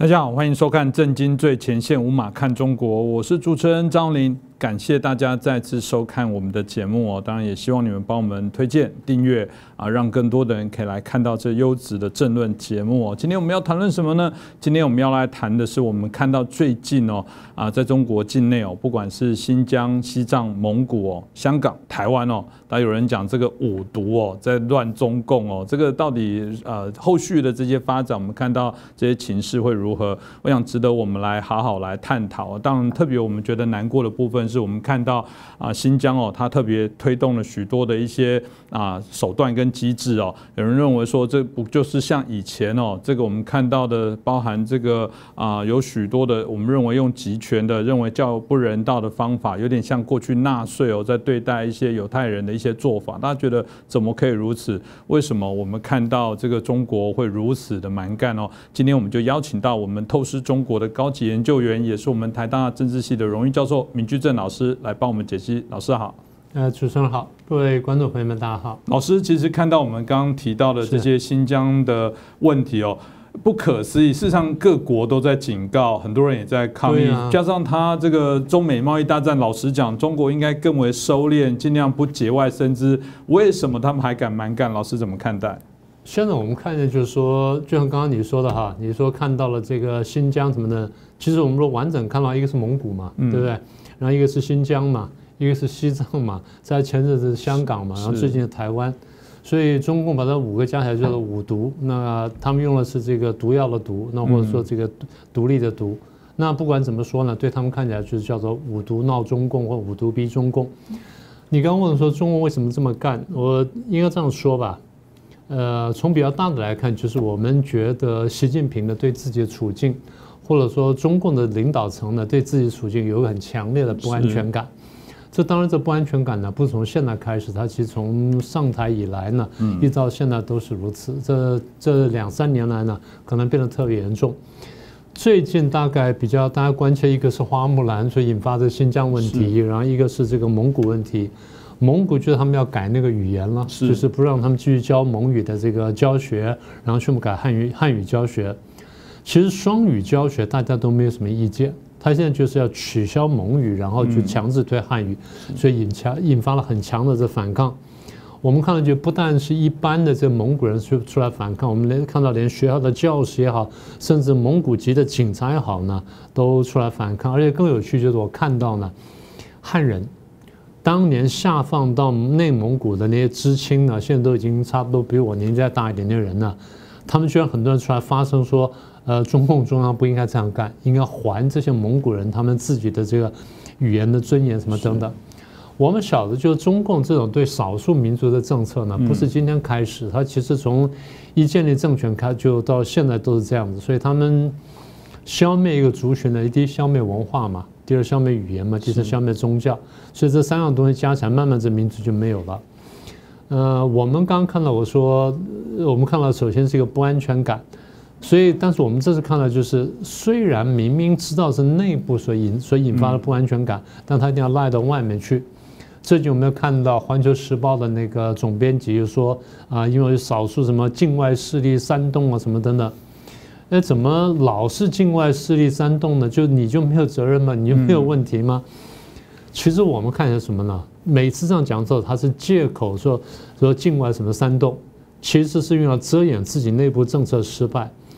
大家好，欢迎收看《震惊最前线》，无马看中国，我是主持人张琳。感谢大家再次收看我们的节目哦，当然也希望你们帮我们推荐、订阅啊，让更多的人可以来看到这优质的政论节目哦。今天我们要谈论什么呢？今天我们要来谈的是我们看到最近哦啊，在中国境内哦，不管是新疆、西藏、蒙古哦、香港、台湾哦，当有人讲这个五毒哦，在乱中共哦，这个到底呃后续的这些发展，我们看到这些情势会如何？我想值得我们来好好来探讨。当然，特别我们觉得难过的部分。是我们看到啊，新疆哦，它特别推动了许多的一些啊手段跟机制哦。有人认为说，这不就是像以前哦，这个我们看到的，包含这个啊，有许多的我们认为用集权的、认为较不人道的方法，有点像过去纳粹哦，在对待一些犹太人的一些做法。大家觉得怎么可以如此？为什么我们看到这个中国会如此的蛮干哦？今天我们就邀请到我们透视中国的高级研究员，也是我们台大政治系的荣誉教授闵居正。老师来帮我们解析。老师好，呃，主持人好，各位观众朋友们，大家好。老师其实看到我们刚刚提到的这些新疆的问题哦，不可思议。事实上，各国都在警告，很多人也在抗议。加上他这个中美贸易大战，老实讲，中国应该更为收敛，尽量不节外生枝。为什么他们还敢蛮干？老师怎么看待？现在我们看见就是说，就像刚刚你说的哈，你说看到了这个新疆什么的，其实我们说完整看到一个是蒙古嘛，对不对？然后一个是新疆嘛，一个是西藏嘛，在前阵子香港嘛，然后最近的台湾，所以中共把这五个加起来叫做五毒。那他们用的是这个毒药的毒，那或者说这个独立的毒。那不管怎么说呢，对他们看起来就是叫做五毒闹中共或五毒逼中共。你刚刚问说中共为什么这么干，我应该这样说吧。呃，从比较大的来看，就是我们觉得习近平的对自己的处境。或者说，中共的领导层呢，对自己处境有很强烈的不安全感。这当然，这不安全感呢，不是从现在开始，它其实从上台以来呢，一直到现在都是如此。这这两三年来呢，可能变得特别严重。最近大概比较大家关切，一个是花木兰所引发的新疆问题，然后一个是这个蒙古问题。蒙古就是他们要改那个语言了，就是不让他们继续教蒙语的这个教学，然后全部改汉语汉语教学。其实双语教学大家都没有什么意见，他现在就是要取消蒙语，然后就强制推汉语，所以引强引发了很强的这反抗。我们看到就不但是一般的这蒙古人出出来反抗，我们连看到连学校的教师也好，甚至蒙古籍的警察也好呢，都出来反抗。而且更有趣就是我看到呢，汉人当年下放到内蒙古的那些知青呢，现在都已经差不多比我年纪再大一点的人了，他们居然很多人出来发声说。呃，中共中央不应该这样干，应该还这些蒙古人他们自己的这个语言的尊严什么等等。我们晓得，就是中共这种对少数民族的政策呢，不是今天开始，它其实从一建立政权开就到现在都是这样子。所以他们消灭一个族群呢，第一消灭文化嘛，第二消灭语言嘛，第三消灭宗教。所以这三样东西加起来，慢慢这民族就没有了。呃，我们刚刚看到我说，我们看到首先是一个不安全感。所以，但是我们这次看到，就是虽然明明知道是内部所引所引发的不安全感，但他一定要赖到外面去。最近有没有看到《环球时报》的那个总编辑就说啊，因为少数什么境外势力煽动啊什么等等，那怎么老是境外势力煽动呢？就你就没有责任吗？你就没有问题吗？其实我们看见什么呢？每次这样讲之后，他是借口说说境外什么煽动，其实是用来遮掩自己内部政策失败。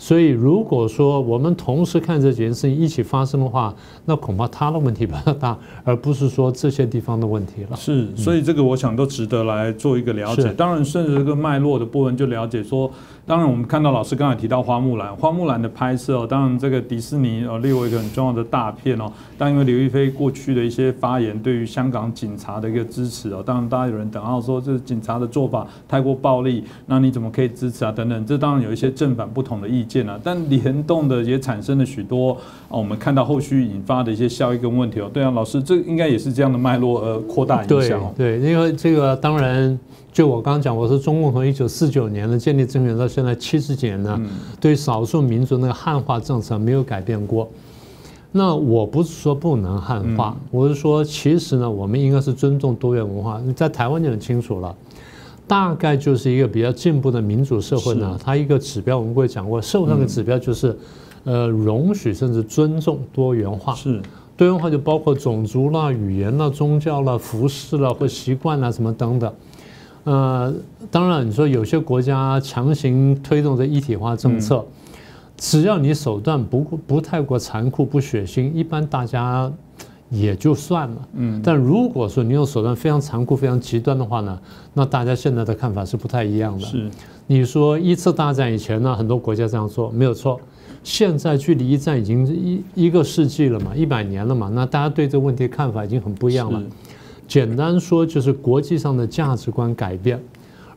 所以，如果说我们同时看这几件事情一起发生的话，那恐怕他的问题比较大，而不是说这些地方的问题了。是，所以这个我想都值得来做一个了解。当然，顺着这个脉络的部分就了解说。当然，我们看到老师刚才提到花木兰，花木兰的拍摄哦，当然这个迪士尼呃列为一个很重要的大片哦。但因为刘亦菲过去的一些发言，对于香港警察的一个支持哦，当然大家有人等号说这警察的做法太过暴力，那你怎么可以支持啊？等等，这当然有一些正反不同的意见啊。但联动的也产生了许多啊，我们看到后续引发的一些效益跟问题哦。对啊，老师，这应该也是这样的脉络而扩大影响哦。对，因为这个当然。就我刚刚讲，我说中共从一九四九年的建立政权到现在七十几年呢，对少数民族那个汉化政策没有改变过。那我不是说不能汉化，我是说其实呢，我们应该是尊重多元文化。你在台湾就很清楚了，大概就是一个比较进步的民主社会呢，它一个指标我们会讲过，社会上的指标就是呃，容许甚至尊重多元化。是多元化就包括种族啦、语言啦、宗教啦、服饰啦或习惯啦什么等等。呃，当然你说有些国家强行推动这一体化政策，只要你手段不不太过残酷、不血腥，一般大家也就算了。嗯。但如果说你用手段非常残酷、非常极端的话呢，那大家现在的看法是不太一样的。是。你说一次大战以前呢，很多国家这样做没有错。现在距离一战已经一一个世纪了嘛，一百年了嘛，那大家对这个问题的看法已经很不一样了。简单说就是国际上的价值观改变，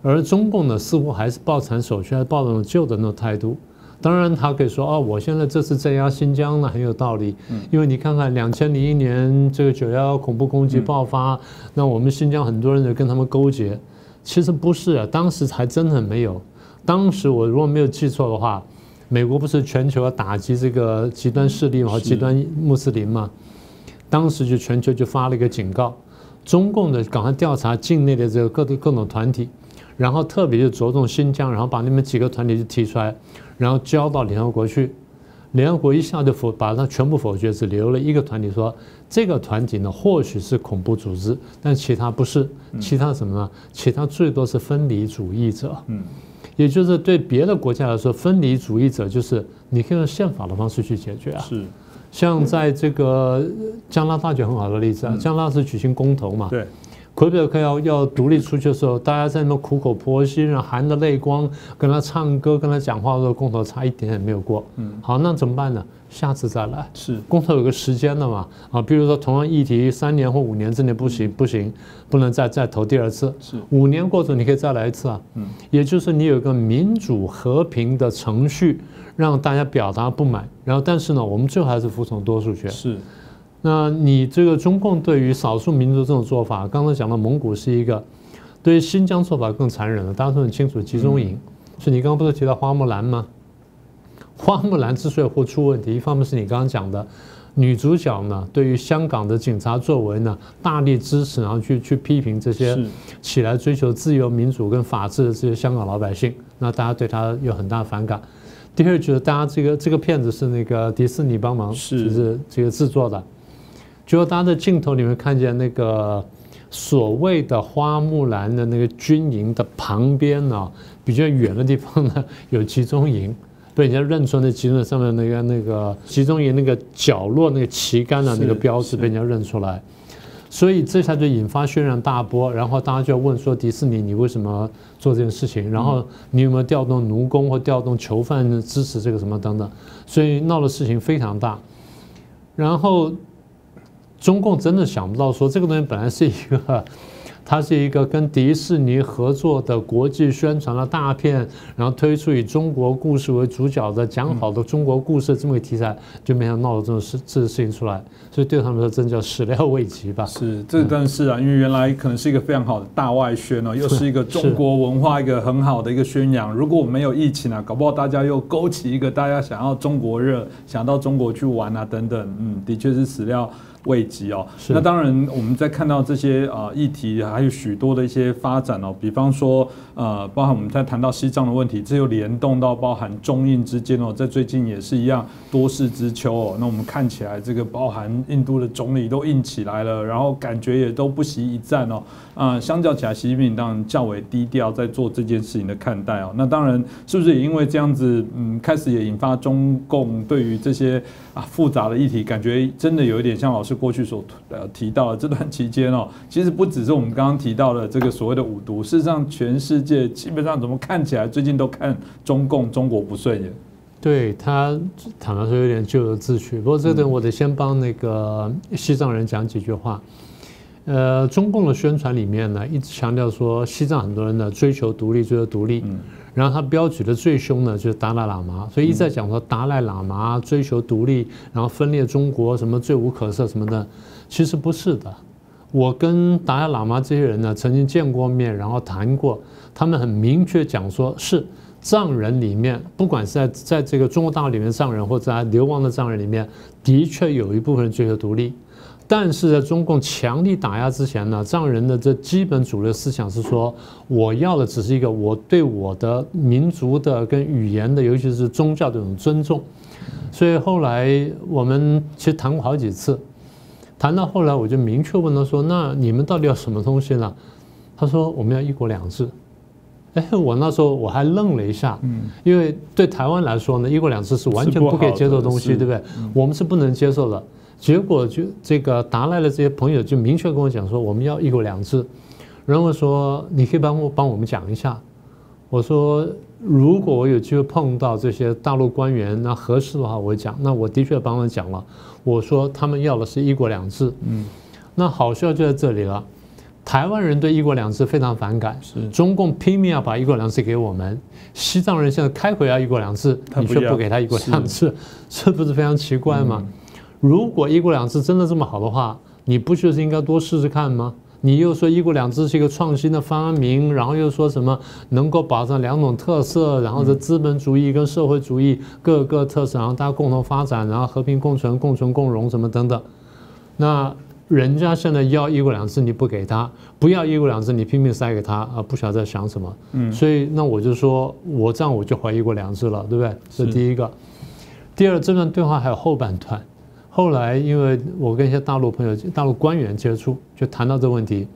而中共呢似乎还是抱残守缺，还抱那种旧的那种态度。当然他可以说哦，我现在这次镇压新疆呢很有道理，因为你看看两千零一年这个九幺幺恐怖攻击爆发，那我们新疆很多人就跟他们勾结，其实不是啊，当时还真的没有。当时我如果没有记错的话。美国不是全球要打击这个极端势力和极端穆斯林嘛？当时就全球就发了一个警告，中共的赶快调查境内的这个各种各种团体，然后特别就着重新疆，然后把你们几个团体就提出来，然后交到联合国去。联合国一下就否把它全部否决，只留了一个团体说这个团体呢或许是恐怖组织，但其他不是，其他什么呢？其他最多是分离主义者。嗯。也就是对别的国家来说，分离主义者就是你可以用宪法的方式去解决啊。是，像在这个加拿大就很好的例子啊，加拿大是举行公投嘛。对。魁北克要要独立出去的时候，大家在那苦口婆心，然后含着泪光跟他唱歌、跟他讲话的时候，公投差一点也没有过。嗯。好，那怎么办呢？下次再来。是。公投有个时间的嘛啊，比如说同样议题三年或五年之内不行不行，不能再再投第二次。是。五年过程你可以再来一次啊，嗯，也就是你有一个民主和平的程序让大家表达不满，然后但是呢，我们最后还是服从多数权。是，那你这个中共对于少数民族这种做法，刚才讲到蒙古是一个，对于新疆做法更残忍了，大家都很清楚集中营，所以你刚刚不是提到花木兰吗？花木兰之所以会出问题，一方面是你刚刚讲的，女主角呢对于香港的警察作为呢大力支持，然后去去批评这些起来追求自由民主跟法治的这些香港老百姓，那大家对她有很大反感。第二就是大家这个这个片子是那个迪士尼帮忙就是这个制作的，就大家的镜头里面看见那个所谓的花木兰的那个军营的旁边呢，比较远的地方呢 有集中营。被人家认出那集中营上面那个那个集中营那个角落那个旗杆的那个标志被人家认出来，所以这下就引发轩然大波，然后大家就要问说迪士尼你为什么做这件事情？然后你有没有调动奴工或调动囚犯支持这个什么等等？所以闹的事情非常大。然后中共真的想不到说这个东西本来是一个。它是一个跟迪士尼合作的国际宣传的大片，然后推出以中国故事为主角的讲好的中国故事这么个题材，就没想到闹这种事这事情出来，所以对他们说真叫始料未及吧。是，这但是啊，因为原来可能是一个非常好的大外宣哦，又是一个中国文化一个很好的一个宣扬。如果我没有疫情啊，搞不好大家又勾起一个大家想要中国热，想到中国去玩啊等等，嗯，的确是始料。未及哦，那当然，我们在看到这些啊议题，还有许多的一些发展哦，比方说呃，包含我们在谈到西藏的问题，这又联动到包含中印之间哦，在最近也是一样多事之秋哦。那我们看起来这个包含印度的总理都硬起来了，然后感觉也都不惜一战哦。啊，相较起来，习近平当然较为低调，在做这件事情的看待哦。那当然，是不是也因为这样子，嗯，开始也引发中共对于这些啊复杂的议题，感觉真的有一点像老师过去所呃提到的这段期间哦，其实不只是我们刚刚提到的这个所谓的五毒，事实上全世界基本上怎么看起来最近都看中共中国不顺眼。对他坦白说有点咎由自取，不过这等我得先帮那个西藏人讲几句话。呃，中共的宣传里面呢，一直强调说西藏很多人呢追求独立，追求独立。嗯。然后他标举的最凶呢，就是达赖喇嘛，所以一再讲说达赖喇嘛追求独立，然后分裂中国，什么罪无可赦什么的。其实不是的，我跟达赖喇嘛这些人呢曾经见过面，然后谈过，他们很明确讲说，是藏人里面，不管是在在这个中国大陆里面藏人，或者在流亡的藏人里面，的确有一部分人追求独立。但是在中共强力打压之前呢，藏人的这基本主流思想是说，我要的只是一个我对我的民族的跟语言的，尤其是宗教的这种尊重。所以后来我们其实谈过好几次，谈到后来我就明确问他说：“那你们到底要什么东西呢？”他说：“我们要一国两制。”哎，我那时候我还愣了一下，嗯，因为对台湾来说呢，一国两制是完全不可以接受的东西，对不对？我们是不能接受的。结果就这个达赖的这些朋友就明确跟我讲说，我们要一国两制。然后说你可以帮我帮我们讲一下。我说如果我有机会碰到这些大陆官员，那合适的话我讲。那我的确帮他们讲了。我说他们要的是一国两制。嗯，那好笑就在这里了。台湾人对一国两制非常反感，是中共拼命要把一国两制给我们。西藏人现在开回要一国两制，你却不给他一国两制，这 不是非常奇怪吗？如果一国两制真的这么好的话，你不就是应该多试试看吗？你又说一国两制是一个创新的发明，然后又说什么能够保障两种特色，然后这资本主义跟社会主义各个特色，然后大家共同发展，然后和平共存、共存共荣什么等等，那。人家现在要一国两制，你不给他；不要一国两制，你拼命塞给他啊！不晓得在想什么。嗯，所以那我就说，我这样我就怀疑过两制了，对不对？这第一个。第二，这段对话还有后半段。后来，因为我跟一些大陆朋友、大陆官员接触，就谈到这个问题，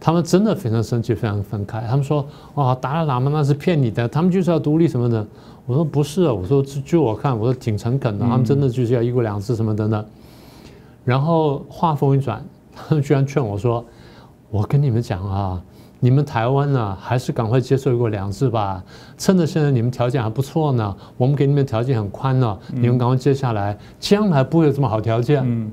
他们真的非常生气，非常愤慨。他们说：“哇，达赖喇嘛那是骗你的，他们就是要独立什么的。”我说：“不是啊，我说据我看，我说挺诚恳的，他们真的就是要一国两制什么等等。”然后话锋一转，他们居然劝我说：“我跟你们讲啊，你们台湾呢，还是赶快接受一国两制吧。趁着现在你们条件还不错呢，我们给你们条件很宽呢，你们赶快接下来，将来不会有这么好条件。”嗯，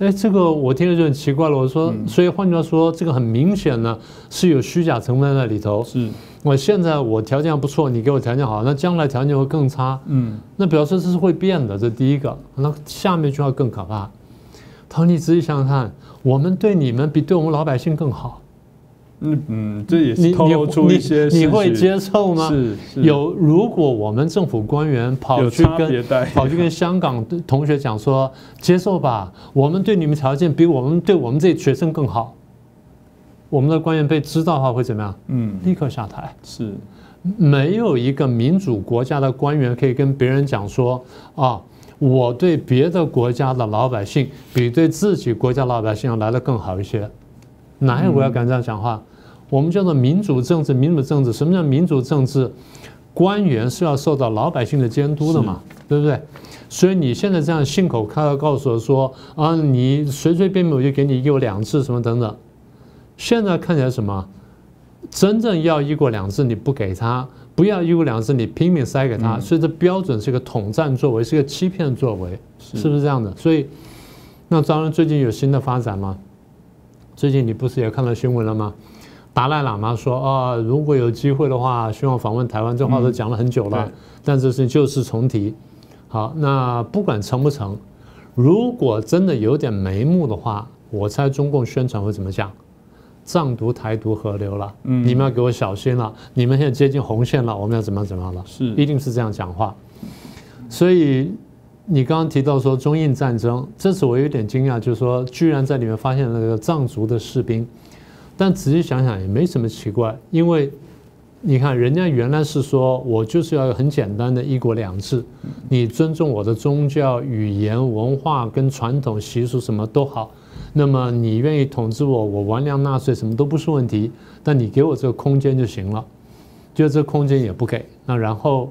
哎，这个我听了就很奇怪了。我说，所以换句话说，这个很明显呢是有虚假成分在里头。是，我现在我条件不错，你给我条件好，那将来条件会更差。嗯，那表示这是会变的。这第一个，那下面一句话更可怕。他说：“你仔细想想看，我们对你们比对我们老百姓更好。嗯嗯，这也是透露出一些你会接受吗？是有，如果我们政府官员跑去跟跑去跟香港的同学讲说，接受吧，我们对你们条件比我们对我们这学生更好，我们的官员被知道的话会怎么样？嗯，立刻下台。是，没有一个民主国家的官员可以跟别人讲说啊。”我对别的国家的老百姓比对自己国家老百姓要来的更好一些，哪有国家敢这样讲话？我们叫做民主政治，民主政治什么叫民主政治？官员是要受到老百姓的监督的嘛，对不对？所以你现在这样信口开河告诉我说啊，你随随便便我就给你一国两制什么等等，现在看起来什么？真正要一国两制你不给他？不要一国两制，你拼命塞给他，所以这标准是一个统战作为，是一个欺骗作为，是不是这样的？所以，那当然最近有新的发展吗？最近你不是也看到新闻了吗？达赖喇嘛说啊，如果有机会的话，希望访问台湾，这话都讲了很久了，但这是旧事重提。好，那不管成不成，如果真的有点眉目的话，我猜中共宣传会怎么讲？藏独台独合流了，嗯，你们要给我小心了。你们现在接近红线了，我们要怎么样怎么样了？是，一定是这样讲话。所以你刚刚提到说中印战争，这次我有点惊讶，就是说居然在里面发现那个藏族的士兵。但仔细想想也没什么奇怪，因为你看人家原来是说我就是要很简单的一国两制，你尊重我的宗教、语言、文化跟传统习俗什么都好。那么你愿意统治我，我完粮纳税什么都不是问题，但你给我这个空间就行了。就这空间也不给，那然后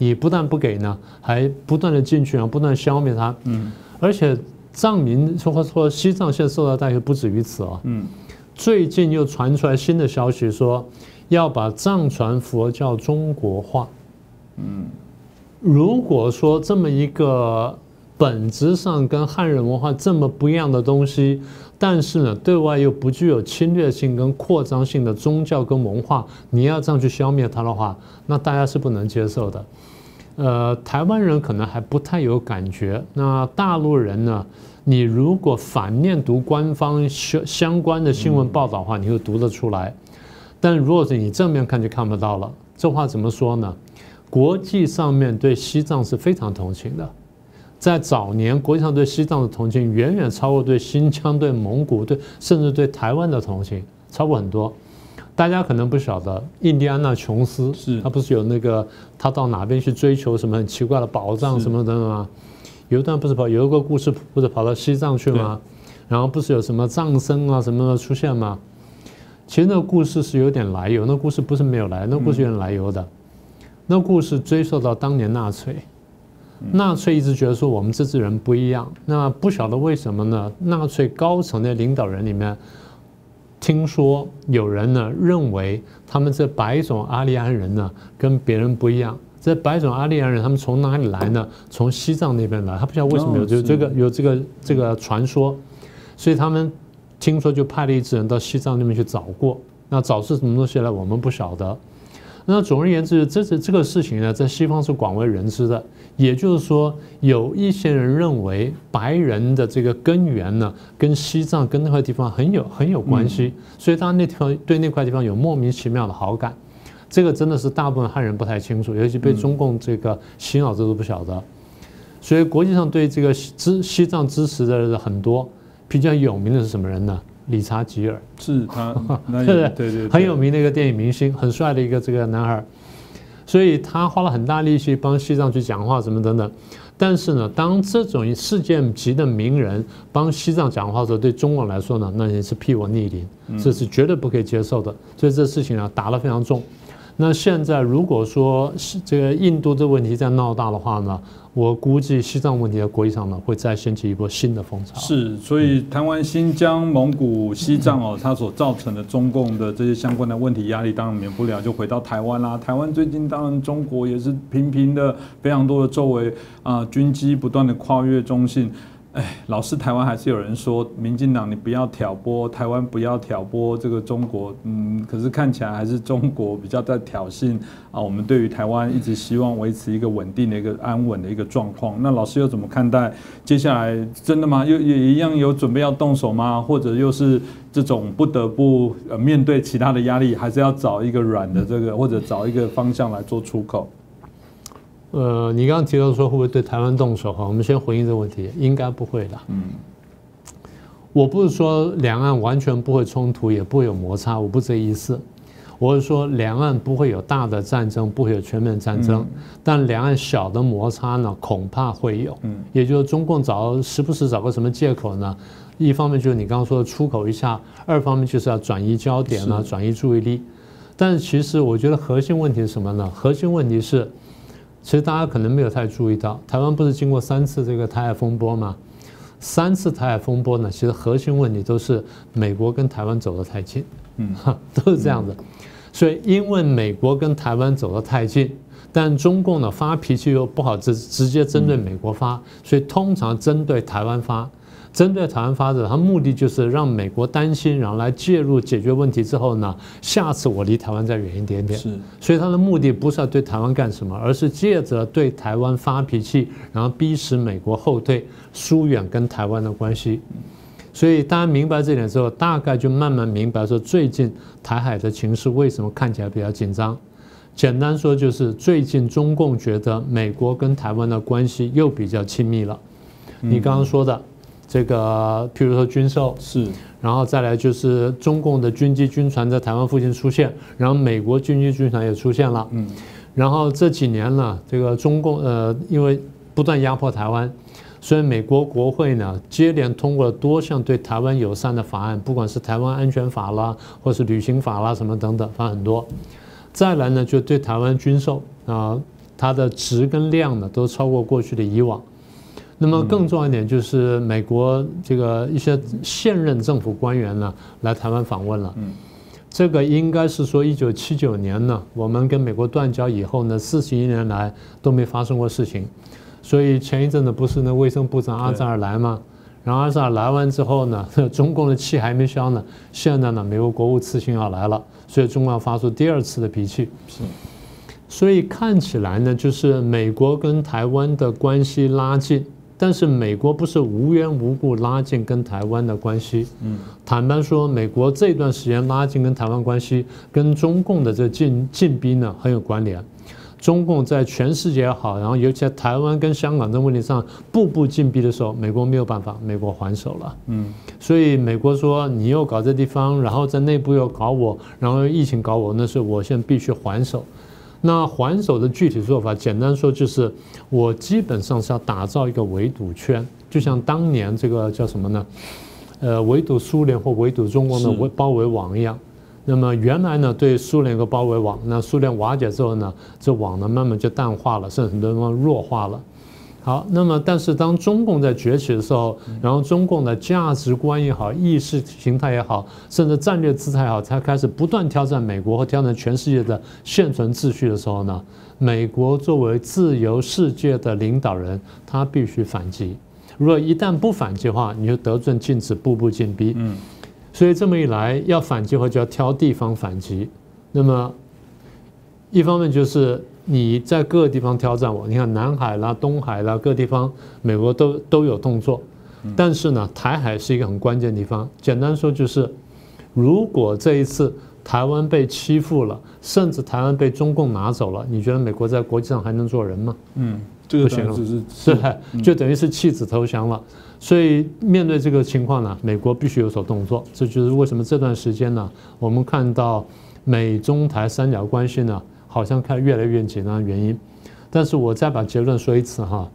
你不但不给呢，还不断的进去然后，不断消灭它。嗯。而且藏民说说西藏现在受到待遇不止于此啊。嗯。最近又传出来新的消息，说要把藏传佛教中国化。嗯。如果说这么一个。本质上跟汉人文化这么不一样的东西，但是呢，对外又不具有侵略性跟扩张性的宗教跟文化，你要这样去消灭它的话，那大家是不能接受的。呃，台湾人可能还不太有感觉，那大陆人呢？你如果反面读官方相相关的新闻报道的话，你会读得出来。但如果是你正面看就看不到了。这话怎么说呢？国际上面对西藏是非常同情的。在早年国际上对西藏的同情远远超过对新疆、对蒙古、对甚至对台湾的同情，超过很多。大家可能不晓得，印第安纳琼斯是他不是有那个他到哪边去追求什么很奇怪的宝藏什么等等吗？有一段不是跑有一个故事不是跑到西藏去吗？然后不是有什么藏僧啊什么的出现吗？其实那个故事是有点来由，那故事不是没有来，那故事有点来由的。那故事追溯到当年纳粹，纳粹一直觉得说我们这支人不一样，那不晓得为什么呢？纳粹高层的领导人里面。听说有人呢认为他们这白种阿利安人呢跟别人不一样。这白种阿利安人他们从哪里来呢？从西藏那边来。他不晓得为什么有这这个有这个这个传说，所以他们听说就派了一支人到西藏那边去找过。那找是什么东西呢？我们不晓得。那总而言之，这这这个事情呢，在西方是广为人知的。也就是说，有一些人认为白人的这个根源呢，跟西藏跟那块地方很有很有关系，所以他那地方对那块地方有莫名其妙的好感。这个真的是大部分汉人不太清楚，尤其被中共这个洗脑，这都不晓得。所以国际上对这个支西藏支持的人很多，比较有名的是什么人呢？理查吉尔是他，对对对对，很有名的一个电影明星，很帅的一个这个男孩。所以他花了很大力气帮西藏去讲话，什么等等。但是呢，当这种世界级的名人帮西藏讲话的时候，对中国来说呢，那也是屁我逆鳞，这是绝对不可以接受的。所以这事情啊，打得非常重。那现在如果说这个印度这问题再闹大的话呢？我估计西藏问题的国际上呢，会再掀起一波新的风潮。是，所以台湾、新疆、蒙古、西藏哦，它所造成的中共的这些相关的问题压力，当然免不了就回到台湾啦。台湾最近当然中国也是频频的非常多的周围啊军机不断的跨越中性。哎，老是台湾还是有人说，民进党你不要挑拨台湾，不要挑拨这个中国，嗯，可是看起来还是中国比较在挑衅啊。我们对于台湾一直希望维持一个稳定的一个安稳的一个状况。那老师又怎么看待接下来真的吗？又也一样有准备要动手吗？或者又是这种不得不面对其他的压力，还是要找一个软的这个，或者找一个方向来做出口？呃，你刚刚提到说会不会对台湾动手哈？我们先回应这个问题，应该不会的。嗯，我不是说两岸完全不会冲突，也不会有摩擦，我不这意思。我是说两岸不会有大的战争，不会有全面战争，但两岸小的摩擦呢，恐怕会有。嗯，也就是中共找时不时找个什么借口呢？一方面就是你刚刚说的出口一下，二方面就是要转移焦点啊，转移注意力。但是其实我觉得核心问题是什么呢？核心问题是。其实大家可能没有太注意到，台湾不是经过三次这个台海风波吗？三次台海风波呢，其实核心问题都是美国跟台湾走得太近，嗯，都是这样子。所以因为美国跟台湾走得太近，但中共呢发脾气又不好直直接针对美国发，所以通常针对台湾发。针对台湾发展，它目的就是让美国担心，然后来介入解决问题之后呢，下次我离台湾再远一点点。是，所以它的目的不是要对台湾干什么，而是借着对台湾发脾气，然后逼使美国后退，疏远跟台湾的关系。所以大家明白这点之后，大概就慢慢明白说，最近台海的情势为什么看起来比较紧张。简单说就是最近中共觉得美国跟台湾的关系又比较亲密了。你刚刚说的。这个，譬如说军售是，然后再来就是中共的军机、军船在台湾附近出现，然后美国军机、军船也出现了，嗯，然后这几年呢，这个中共呃，因为不断压迫台湾，所以美国国会呢接连通过了多项对台湾友善的法案，不管是台湾安全法啦，或是旅行法啦什么等等，法很多。再来呢，就对台湾军售啊，它的值跟量呢都超过过去的以往。那么更重要一点就是美国这个一些现任政府官员呢来台湾访问了，这个应该是说一九七九年呢，我们跟美国断交以后呢，四十一年来都没发生过事情，所以前一阵子不是那卫生部长阿扎尔来吗？然后阿扎尔来完之后呢，中共的气还没消呢，现在呢，美国国务次卿要来了，所以中共要发出第二次的脾气。是，所以看起来呢，就是美国跟台湾的关系拉近。但是美国不是无缘无故拉近跟台湾的关系。嗯，坦白说，美国这段时间拉近跟台湾关系，跟中共的这进进逼呢很有关联。中共在全世界也好，然后尤其在台湾跟香港这问题上步步进逼的时候，美国没有办法，美国还手了。嗯，所以美国说你又搞这地方，然后在内部又搞我，然后疫情搞我，那是我现在必须还手。那还手的具体做法，简单说就是我基本上是要打造一个围堵圈，就像当年这个叫什么呢？呃，围堵苏联或围堵中国的围包围网一样。那么原来呢，对苏联有个包围网，那苏联瓦解之后呢，这网呢慢慢就淡化了，甚至很多地方弱化了。好，那么但是当中共在崛起的时候，然后中共的价值观也好，意识形态也好，甚至战略姿态也好，才开始不断挑战美国和挑战全世界的现存秩序的时候呢，美国作为自由世界的领导人，他必须反击。如果一旦不反击的话，你就得寸进尺，步步紧逼。嗯。所以这么一来，要反击的话就要挑地方反击。那么，一方面就是你在各个地方挑战我，你看南海啦、东海啦各地方，美国都都有动作。但是呢，台海是一个很关键的地方。简单说就是，如果这一次台湾被欺负了，甚至台湾被中共拿走了，你觉得美国在国际上还能做人吗？嗯。这个行是是，就等于是弃子投降了。所以面对这个情况呢，美国必须有所动作。这就是为什么这段时间呢，我们看到美中台三角关系呢，好像看越来越紧张的原因。但是我再把结论说一次哈，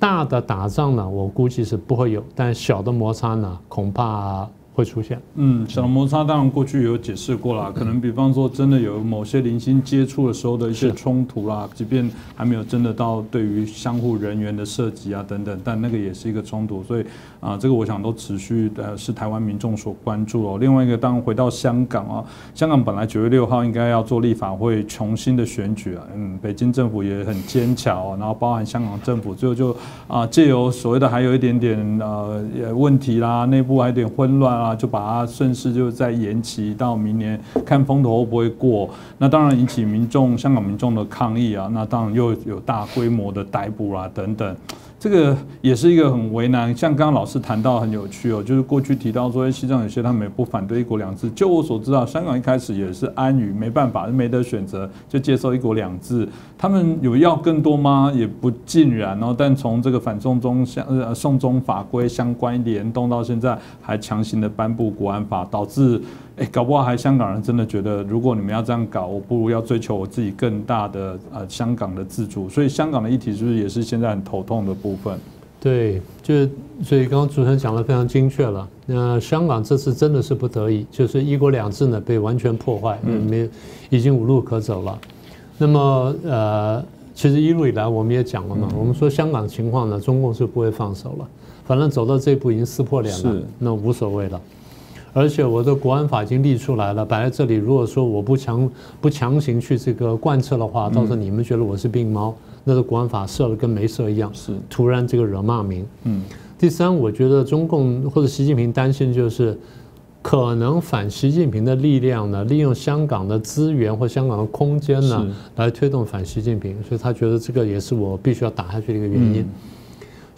大的打仗呢，我估计是不会有，但小的摩擦呢，恐怕。会出现，嗯，小摩擦当然过去有解释过了，可能比方说真的有某些零星接触的时候的一些冲突啦，即便还没有真的到对于相互人员的涉及啊等等，但那个也是一个冲突，所以啊，这个我想都持续的是台湾民众所关注哦。另外一个，当然回到香港啊，香港本来九月六号应该要做立法会重新的选举啊，嗯，北京政府也很坚强哦，然后包含香港政府最后就啊借由所谓的还有一点点呃问题啦，内部还有点混乱啊。就把它顺势就再延期到明年，看风头会不会过。那当然引起民众、香港民众的抗议啊。那当然又有大规模的逮捕啊等等。这个也是一个很为难，像刚刚老师谈到很有趣哦，就是过去提到说，西藏有些他们也不反对一国两制。就我所知道，香港一开始也是安于没办法，没得选择，就接受一国两制。他们有要更多吗？也不尽然哦。但从这个反送中相呃送中法规相关联动到现在，还强行的颁布国安法，导致。哎，搞不好还香港人真的觉得，如果你们要这样搞，我不如要追求我自己更大的呃香港的自主。所以香港的议题是不是也是现在很头痛的部分？对，就所以刚刚主持人讲的非常精确了。那香港这次真的是不得已，就是一国两制呢被完全破坏，没已经无路可走了。那么呃，其实一路以来我们也讲了嘛，我们说香港情况呢，中共是不会放手了，反正走到这一步已经撕破脸了，那无所谓了。而且我的国安法已经立出来了，摆在这里。如果说我不强不强行去这个贯彻的话，到时候你们觉得我是病猫，那个国安法设了跟没设一样，是突然这个惹骂名。嗯。第三，我觉得中共或者习近平担心就是，可能反习近平的力量呢，利用香港的资源或香港的空间呢，来推动反习近平，所以他觉得这个也是我必须要打下去的一个原因。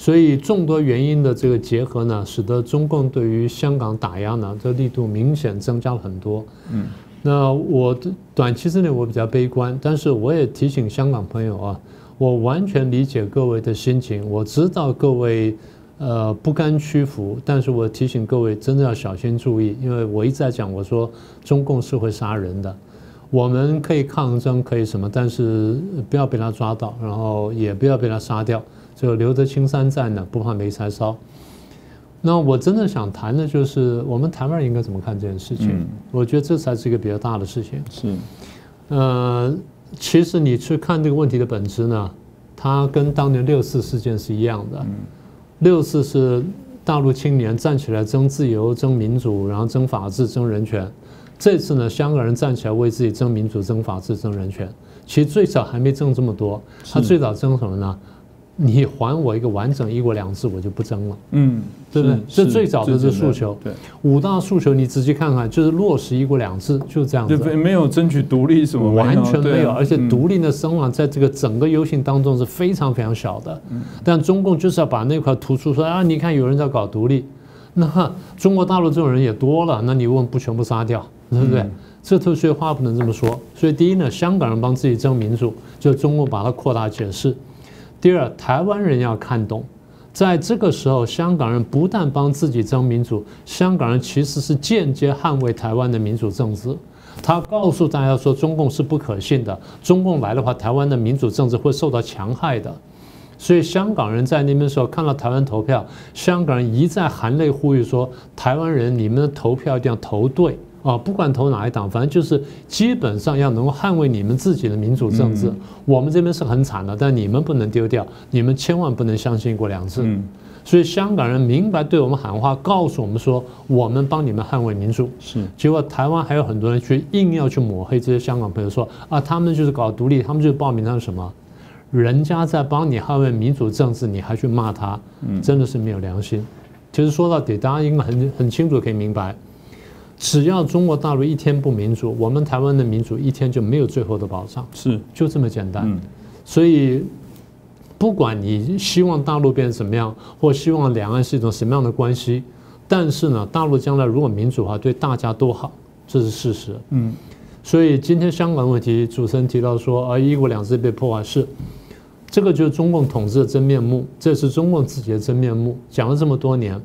所以众多原因的这个结合呢，使得中共对于香港打压呢，这力度明显增加了很多。嗯，那我短期之内我比较悲观，但是我也提醒香港朋友啊，我完全理解各位的心情，我知道各位呃不甘屈服，但是我提醒各位真的要小心注意，因为我一直在讲，我说中共是会杀人的，我们可以抗争，可以什么，但是不要被他抓到，然后也不要被他杀掉。就留得青山在呢，不怕没柴烧。那我真的想谈的就是，我们台湾人应该怎么看这件事情？我觉得这才是一个比较大的事情。是，呃，其实你去看这个问题的本质呢，它跟当年六四事件是一样的。六四是大陆青年站起来争自由、争民主，然后争法治、争人权。这次呢，香港人站起来为自己争民主、争法治、争人权。其实最早还没争这么多，他最早争什么呢？你还我一个完整一国两制，我就不争了。嗯，对不对？这最早的这诉求。对，五大诉求你仔细看看，就是落实一国两制，就这样子。对，没有争取独立什么，完全没有。而且独立的声望在这个整个游行当中是非常非常小的。嗯。但中共就是要把那块突出说啊，你看有人在搞独立，那中国大陆这种人也多了，那你问不全部杀掉，对不对？这特殊话不能这么说。所以第一呢，香港人帮自己争民主，就中共把它扩大解释；第二，台湾人要看懂，在这个时候，香港人不但帮自己争民主，香港人其实是间接捍卫台湾的民主政治。他告诉大家说，中共是不可信的，中共来的话，台湾的民主政治会受到强害的。所以香港人在那边时候看到台湾投票，香港人一再含泪呼吁说：“台湾人，你们的投票一定要投对啊！不管投哪一党，反正就是基本上要能够捍卫你们自己的民主政治。我们这边是很惨的，但你们不能丢掉，你们千万不能相信过两次。所以香港人明白对我们喊话，告诉我们说：我们帮你们捍卫民主。是结果台湾还有很多人去硬要去抹黑这些香港朋友，说啊，他们就是搞独立，他们就是报名他是什么？人家在帮你捍卫民主政治，你还去骂他，真的是没有良心。其实说到底，大家应该很很清楚可以明白，只要中国大陆一天不民主，我们台湾的民主一天就没有最后的保障。是，就这么简单。所以，不管你希望大陆变成什么样，或希望两岸是一种什么样的关系，但是呢，大陆将来如果民主化，对大家都好，这是事实。嗯。所以今天香港问题，主持人提到说，啊，一国两制被破坏是。这个就是中共统治的真面目，这是中共自己的真面目。讲了这么多年，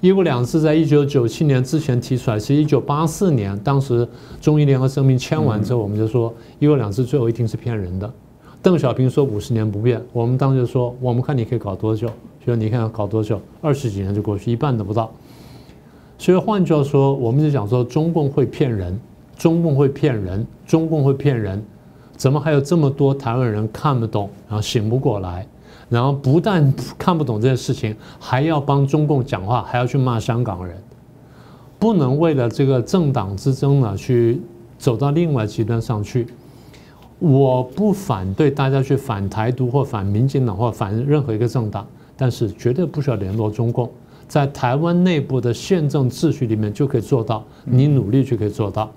一国两制在一九九七年之前提出来，是一九八四年，当时中英联合声明签完之后，我们就说一国两制最后一定是骗人的。邓小平说五十年不变，我们当时就说，我们看你可以搞多久？就你看搞多久？二十几年就过去，一半都不到。所以换句话说，我们就讲说，中共会骗人，中共会骗人，中共会骗人。怎么还有这么多台湾人看不懂，然后醒不过来，然后不但看不懂这件事情，还要帮中共讲话，还要去骂香港人，不能为了这个政党之争呢，去走到另外极端上去。我不反对大家去反台独或反民进党或反任何一个政党，但是绝对不需要联络中共，在台湾内部的宪政秩序里面就可以做到，你努力就可以做到。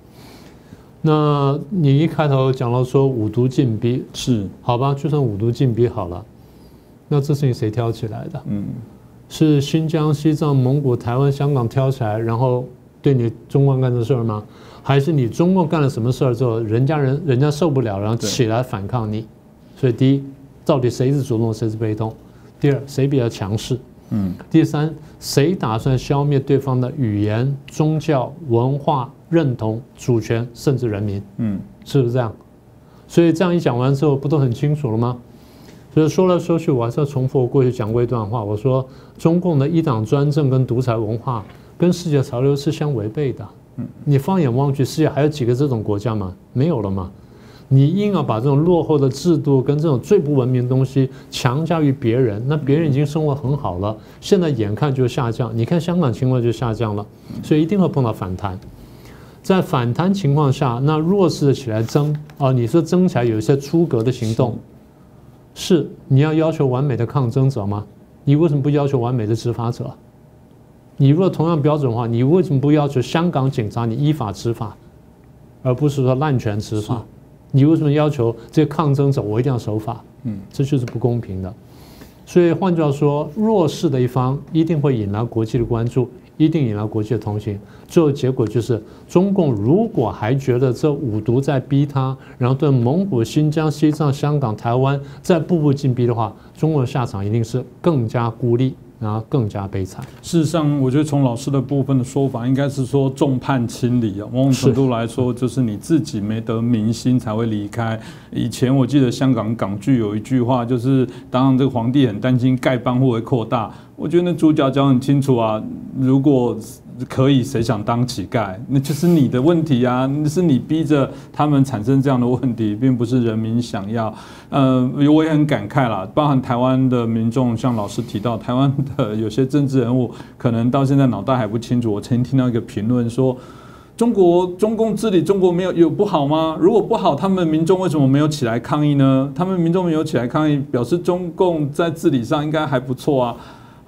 那你一开头讲到说五毒禁逼是好吧，就算五毒禁逼好了，那这事情谁挑起来的？嗯，是新疆、西藏、蒙古、台湾、香港挑起来，然后对你中共干的事儿吗？还是你中共干了什么事儿之后，人家人人家受不了，然后起来反抗你？所以第一，到底谁是主动，谁是被动？第二，谁比较强势？嗯，第三，谁打算消灭对方的语言、宗教、文化？认同主权，甚至人民，嗯，是不是这样？所以这样一讲完之后，不都很清楚了吗？所以说来说去，我还是要重复我过去讲过一段话。我说，中共的一党专政跟独裁文化，跟世界潮流是相违背的。嗯，你放眼望去，世界还有几个这种国家吗？没有了吗？你硬要把这种落后的制度跟这种最不文明的东西强加于别人，那别人已经生活很好了，现在眼看就下降。你看香港情况就下降了，所以一定会碰到反弹。在反弹情况下，那弱势的起来争啊！你说争起来有一些出格的行动，是你要要求完美的抗争者吗？你为什么不要求完美的执法者？你如果同样标准的话，你为什么不要求香港警察你依法执法，而不是说滥权执法？你为什么要求这些抗争者我一定要守法？嗯，这就是不公平的。所以换句话说，弱势的一方一定会引来国际的关注。一定引来国际的同情，最后结果就是中共如果还觉得这五毒在逼他，然后对蒙古、新疆、西藏、香港、台湾再步步进逼的话，中国的下场一定是更加孤立。然后更加悲惨。事实上，我觉得从老师的部分的说法，应该是说众叛亲离啊。某种程度来说，就是你自己没得民心才会离开。以前我记得香港港剧有一句话，就是当然这个皇帝很担心丐帮会扩大。我觉得那主角讲很清楚啊，如果。可以，谁想当乞丐？那就是你的问题啊！那是你逼着他们产生这样的问题，并不是人民想要。呃，我也很感慨啦，包含台湾的民众，像老师提到，台湾的有些政治人物可能到现在脑袋还不清楚。我曾经听到一个评论说：“中国中共治理中国没有有不好吗？如果不好，他们民众为什么没有起来抗议呢？他们民众没有起来抗议，表示中共在治理上应该还不错啊。”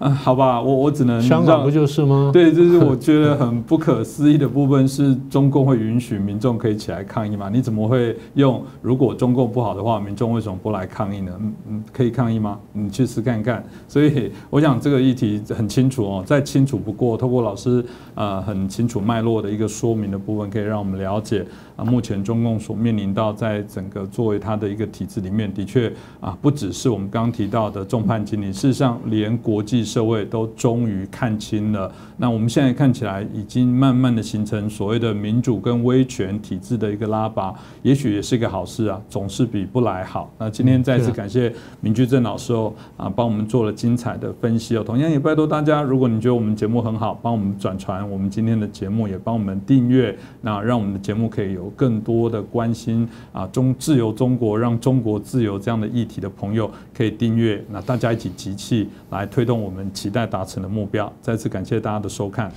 嗯，好吧，我我只能香港不就是吗？对，这是我觉得很不可思议的部分，是中共会允许民众可以起来抗议吗？你怎么会用如果中共不好的话，民众为什么不来抗议呢？嗯嗯，可以抗议吗？你去试看看。所以我想这个议题很清楚哦，再清楚不过，透过老师啊很清楚脉络的一个说明的部分，可以让我们了解啊，目前中共所面临到在整个作为它的一个体制里面，的确啊，不只是我们刚刚提到的众叛亲离，事实上连国际。社会都终于看清了，那我们现在看起来已经慢慢的形成所谓的民主跟威权体制的一个拉拔，也许也是一个好事啊，总是比不来好。那今天再次感谢明居正老师哦，啊，帮我们做了精彩的分析哦。同样也拜托大家，如果你觉得我们节目很好，帮我们转传我们今天的节目，也帮我们订阅，那让我们的节目可以有有更多的关心啊中自由中国，让中国自由这样的议题的朋友可以订阅，那大家一起集气来推动我们。我们期待达成的目标。再次感谢大家的收看。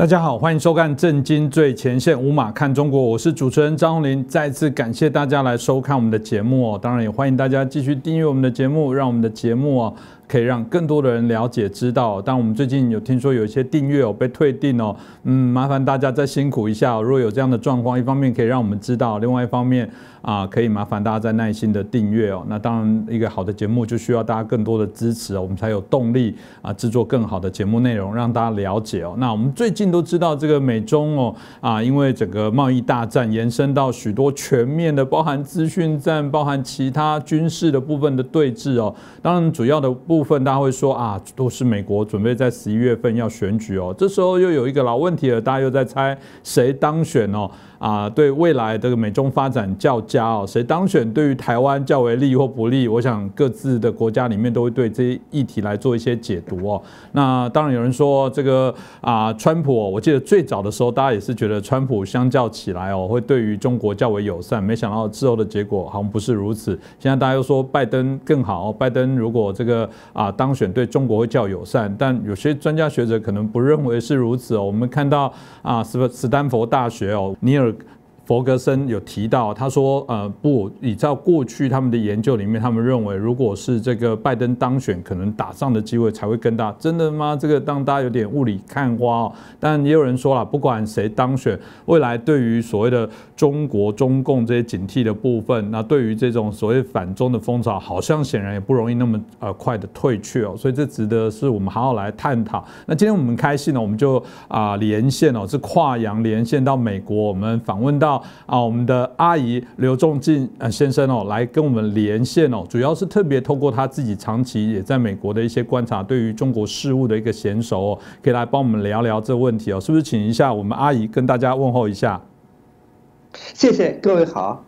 大家好，欢迎收看《震惊最前线》，无马看中国，我是主持人张宏林。再次感谢大家来收看我们的节目哦，当然也欢迎大家继续订阅我们的节目，让我们的节目哦。可以让更多的人了解知道，但我们最近有听说有一些订阅哦被退订哦，嗯，麻烦大家再辛苦一下。如果有这样的状况，一方面可以让我们知道，另外一方面啊，可以麻烦大家再耐心的订阅哦。那当然，一个好的节目就需要大家更多的支持哦，我们才有动力啊制作更好的节目内容，让大家了解哦。那我们最近都知道这个美中哦啊，因为整个贸易大战延伸到许多全面的，包含资讯战、包含其他军事的部分的对峙哦。当然，主要的部部分大家会说啊，都是美国准备在十一月份要选举哦，这时候又有一个老问题了，大家又在猜谁当选哦。啊，对未来这个美中发展较佳哦，谁当选对于台湾较为利或不利？我想各自的国家里面都会对这些议题来做一些解读哦。那当然有人说这个啊，川普，我记得最早的时候大家也是觉得川普相较起来哦，会对于中国较为友善，没想到之后的结果好像不是如此。现在大家又说拜登更好，拜登如果这个啊当选对中国会较友善，但有些专家学者可能不认为是如此哦。我们看到啊，斯斯丹佛大学哦，尼尔。work 佛格森有提到，他说：“呃，不，依照过去他们的研究里面，他们认为，如果是这个拜登当选，可能打仗的机会才会更大。真的吗？这个让大家有点雾里看花哦。但也有人说了，不管谁当选，未来对于所谓的中国、中共这些警惕的部分，那对于这种所谓反中的风潮，好像显然也不容易那么呃快的退却哦。所以这值得是我们好好来探讨。那今天我们开心呢，我们就啊连线哦，是跨洋连线到美国，我们访问到。啊，我们的阿姨刘仲进呃先生哦，来跟我们连线哦，主要是特别透过他自己长期也在美国的一些观察，对于中国事务的一个娴熟哦，可以来帮我们聊聊这个问题哦，是不是？请一下我们阿姨跟大家问候一下。谢谢各位好。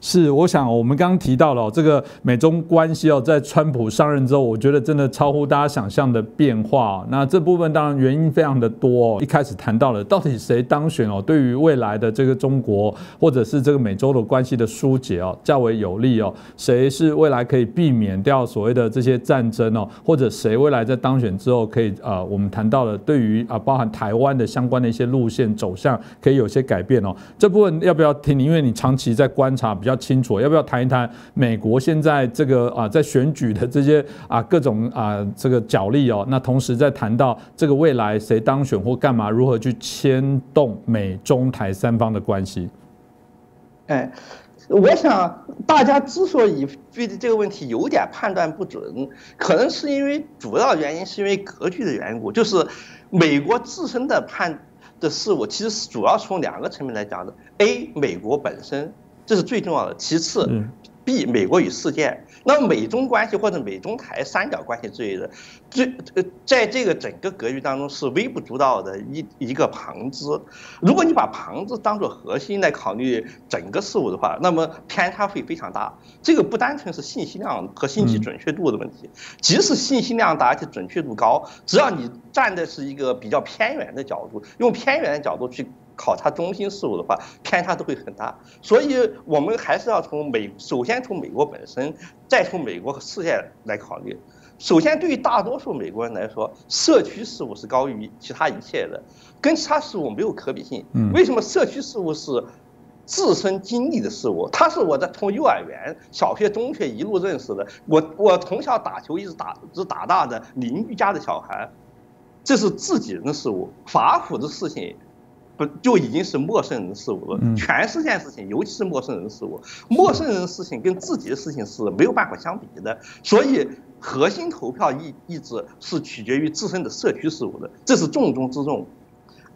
是，我想我们刚刚提到了这个美中关系哦，在川普上任之后，我觉得真的超乎大家想象的变化。那这部分当然原因非常的多哦。一开始谈到了到底谁当选哦，对于未来的这个中国或者是这个美洲的关系的疏解哦，较为有利哦。谁是未来可以避免掉所谓的这些战争哦，或者谁未来在当选之后可以呃，我们谈到了对于啊，包含台湾的相关的一些路线走向可以有些改变哦。这部分要不要听你？因为你长期在观察比较。清楚，要不要谈一谈美国现在这个啊，在选举的这些啊各种啊这个角力哦？那同时在谈到这个未来谁当选或干嘛，如何去牵动美中台三方的关系？哎，我想大家之所以对这个问题有点判断不准，可能是因为主要原因是因为格局的缘故，就是美国自身的判的事物，其实是主要从两个层面来讲的。A，美国本身。这是最重要的。其次，B 美国与世界，那美中关系或者美中台三角关系之类的，最呃，在这个整个格局当中是微不足道的一一个旁支。如果你把旁支当做核心来考虑整个事物的话，那么偏差会非常大。这个不单纯是信息量和信息准确度的问题，即使信息量大而且准确度高，只要你站的是一个比较偏远的角度，用偏远的角度去。考察中心事务的话，偏差都会很大，所以我们还是要从美，首先从美国本身，再从美国和世界来考虑。首先，对于大多数美国人来说，社区事务是高于其他一切的，跟其他事务没有可比性。为什么社区事务是自身经历的事物？它是我在从幼儿园、小学、中学一路认识的。我我从小打球一直打直打大的邻居家的小孩，这是自己人的事物。法府的事情。不就已经是陌生人的事物了？全世界事情，尤其是陌生人的事物，陌生人的事情跟自己的事情是没有办法相比的。所以，核心投票意意志是取决于自身的社区事务的，这是重中之重。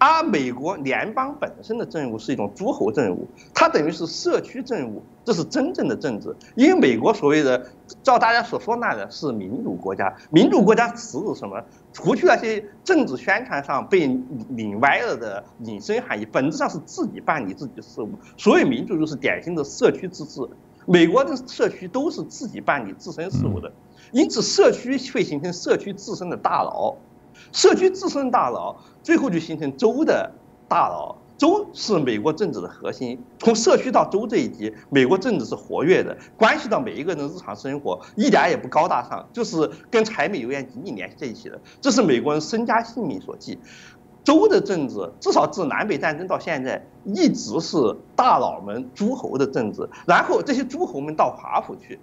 而美国联邦本身的政务是一种诸侯政务，它等于是社区政务，这是真正的政治。因为美国所谓的，照大家所说那的是民主国家，民主国家词是什么？除去那些政治宣传上被拧歪了的隐身含义，本质上是自己办理自己的事务。所以民主就是典型的社区自治。美国的社区都是自己办理自身事务的，因此社区会形成社区自身的大佬。社区自身大佬，最后就形成州的大佬。州是美国政治的核心。从社区到州这一级，美国政治是活跃的，关系到每一个人日常生活，一点也不高大上，就是跟柴米油盐紧紧联系在一起的。这是美国人身家性命所系。州的政治，至少自南北战争到现在，一直是大佬们诸侯的政治。然后这些诸侯们到华府去。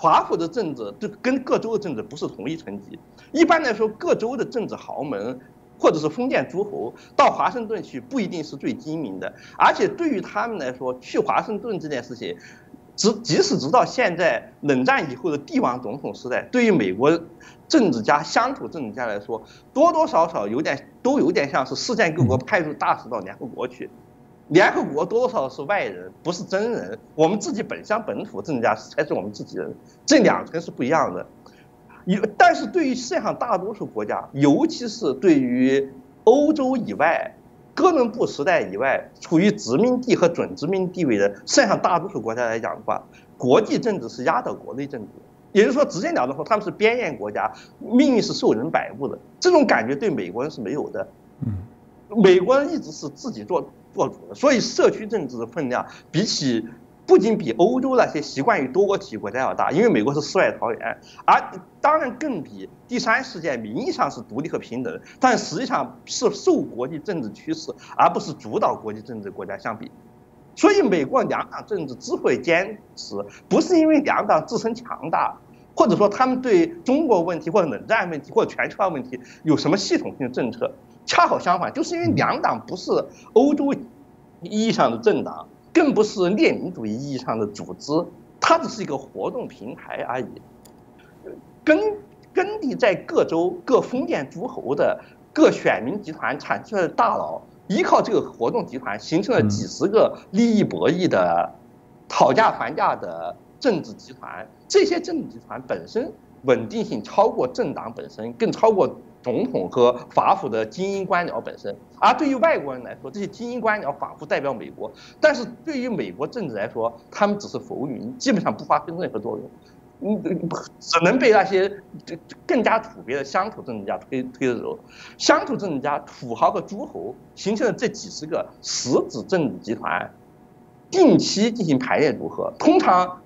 华府的政治就跟各州的政治不是同一层级。一般来说，各州的政治豪门或者是封建诸侯到华盛顿去不一定是最精明的。而且对于他们来说，去华盛顿这件事情，直即使直到现在冷战以后的帝王总统时代，对于美国政治家、乡土政治家来说，多多少少有点都有点像是世界各国派驻大使到联合国去。联合国多多少少是外人，不是真人。我们自己本乡本土政治家才是我们自己人，这两层是不一样的。有，但是对于世界上大多数国家，尤其是对于欧洲以外、哥伦布时代以外处于殖民地和准殖民地位的世界上大多数国家来讲的话，国际政治是压倒国内政治。也就是说，直接了当说，他们是边缘国家，命运是受人摆布的。这种感觉对美国人是没有的。嗯，美国人一直是自己做。做主的，所以社区政治的分量比起不仅比欧洲那些习惯于多国体国家要大，因为美国是世外桃源，而当然更比第三世界名义上是独立和平等，但实际上是受国际政治趋势而不是主导国际政治国家相比。所以美国两党政治之所以坚持，不是因为两党自身强大，或者说他们对中国问题或者冷战问题或者全球化问题有什么系统性政策。恰好相反，就是因为两党不是欧洲意义上的政党，更不是列宁主义意义上的组织，它只是一个活动平台而已。根根地在各州各封建诸侯的各选民集团产出来的大佬，依靠这个活动集团，形成了几十个利益博弈的、讨价还价的政治集团。这些政治集团本身稳定性超过政党本身，更超过。总统和法府的精英官僚本身，而对于外国人来说，这些精英官僚仿佛代表美国，但是对于美国政治来说，他们只是浮云，基本上不发挥任何作用，嗯，只能被那些更加土鳖的乡土政治家推推着走。乡土政治家、土豪和诸侯形成了这几十个实质政治集团，定期进行排列组合，通常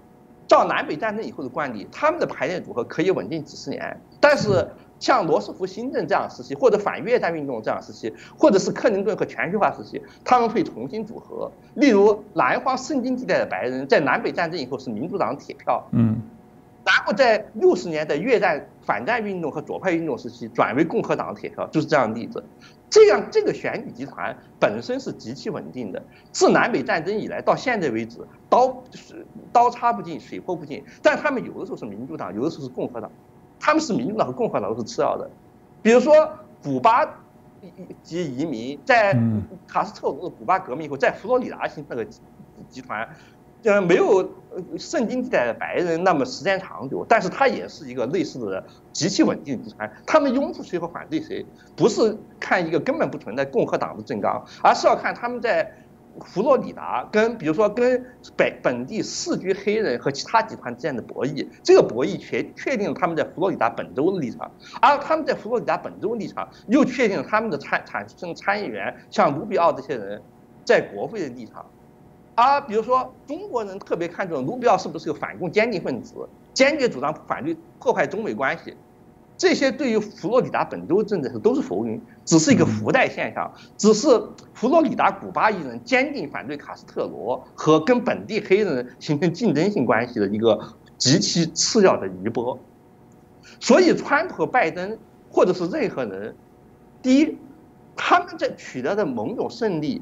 照南北战争以后的惯例，他们的排列组合可以稳定几十年，但是。像罗斯福新政这样时期，或者反越战运动这样时期，或者是克林顿和全球化时期，他们会重新组合。例如，南方圣经地带的白人，在南北战争以后是民主党铁票，嗯，然后在六十年代越战反战运动和左派运动时期转为共和党的铁票，就是这样的例子。这样，这个选举集团本身是极其稳定的。自南北战争以来到现在为止，刀是刀插不进，水泼不进。但他们有的时候是民主党，有的时候是共和党。他们是民主党和共和党都是次要的，比如说古巴及移民在卡斯特罗的古巴革命以后，在佛罗里达形成个集团，呃，没有圣经地带的白人那么时间长久，但是它也是一个类似的极其稳定的集团。他们拥护谁和反对谁，不是看一个根本不存在共和党的政纲，而是要看他们在。佛罗里达跟比如说跟本本地四居黑人和其他集团之间的博弈，这个博弈确确定了他们在佛罗里达本州的立场，而他们在佛罗里达本州立场又确定了他们的参产生参议员像卢比奥这些人在国会的立场，而比如说中国人特别看重卢比奥是不是个反共坚定分子，坚决主张反对破坏中美关系，这些对于佛罗里达本州政治都是浮云，只是一个附带现象，只是佛罗里达古巴裔人坚定反对卡斯特罗和跟本地黑人形成竞争性关系的一个极其次要的余波。所以，川普和拜登或者是任何人，第一，他们在取得的某种胜利，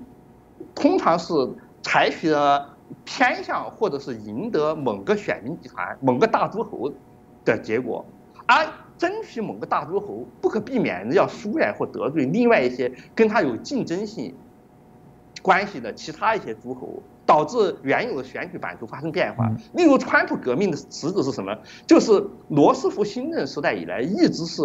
通常是采取了偏向或者是赢得某个选民集团、某个大诸侯的结果，而。争取某个大诸侯，不可避免的要疏远或得罪另外一些跟他有竞争性关系的其他一些诸侯，导致原有的选举版图发生变化。例如，川普革命的实质是什么？就是罗斯福新政时代以来一直是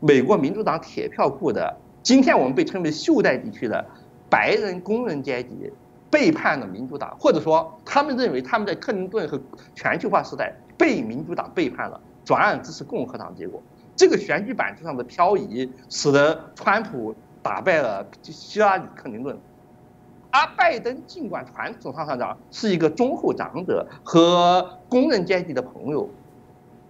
美国民主党铁票库的。今天我们被称为袖带地区的白人工人阶级背叛了民主党，或者说他们认为他们在克林顿和全球化时代被民主党背叛了，转而支持共和党。结果。这个选举版图上的漂移，使得川普打败了希拉里·克林顿，而拜登尽管传统上上讲是一个忠厚长者和工人阶级的朋友，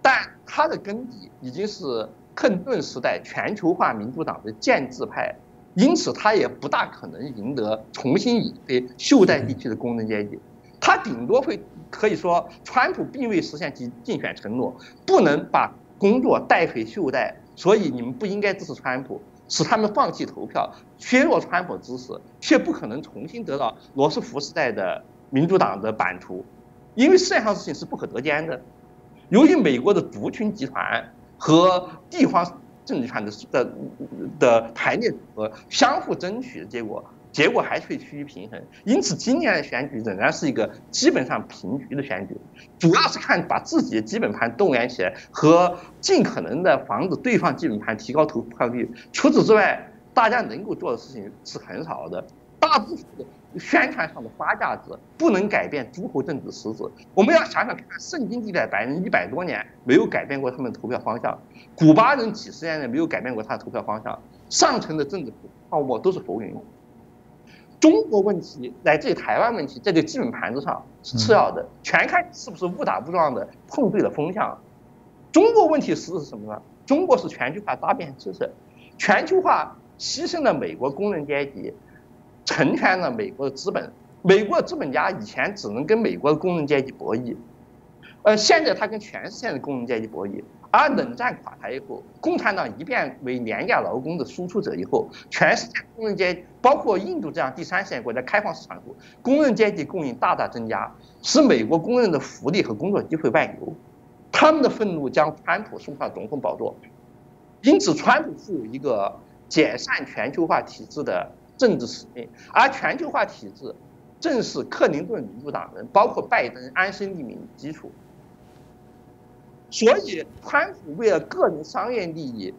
但他的根底已经是克林顿时代全球化民主党的建制派，因此他也不大可能赢得重新赢得袖带地区的工人阶级，他顶多会可以说，川普并未实现其竞选承诺，不能把。工作带回袖带，所以你们不应该支持川普，使他们放弃投票，削弱川普支持，却不可能重新得到罗斯福时代的民主党的版图，因为世界上事情是不可得兼的。由于美国的族群集团和地方政权的的的排列组合相互争取的结果。结果还是会趋于平衡，因此今年的选举仍然是一个基本上平局的选举，主要是看把自己的基本盘动员起来和尽可能的防止对方基本盘提高投票率。除此之外，大家能够做的事情是很少的。大部分的宣传上的发价值不能改变诸侯政治实质。我们要想想看，圣经地带白人一百多年没有改变过他们的投票方向，古巴人几十年来没有改变过他的投票方向，上层的政治泡沫都是浮云。中国问题乃至于台湾问题，在这个基本盘子上是次要的，全看是不是误打误撞的碰对了风向。中国问题实质是什么呢？中国是全球化搭便知识，全球化牺牲了美国工人阶级，成全了美国的资本。美国的资本家以前只能跟美国的工人阶级博弈，呃，现在他跟全世界的工人阶级博弈。而冷战垮台以后，共产党一变为廉价劳工的输出者以后，全世界工人阶级，包括印度这样第三世界国家开放市场后，工人阶级供应大大增加，使美国工人的福利和工作机会外流。他们的愤怒将川普送上总统宝座，因此川普负有一个解散全球化体制的政治使命，而全球化体制正是克林顿民主党人，包括拜登安身立命的基础。所以，川普为了个人商业利益，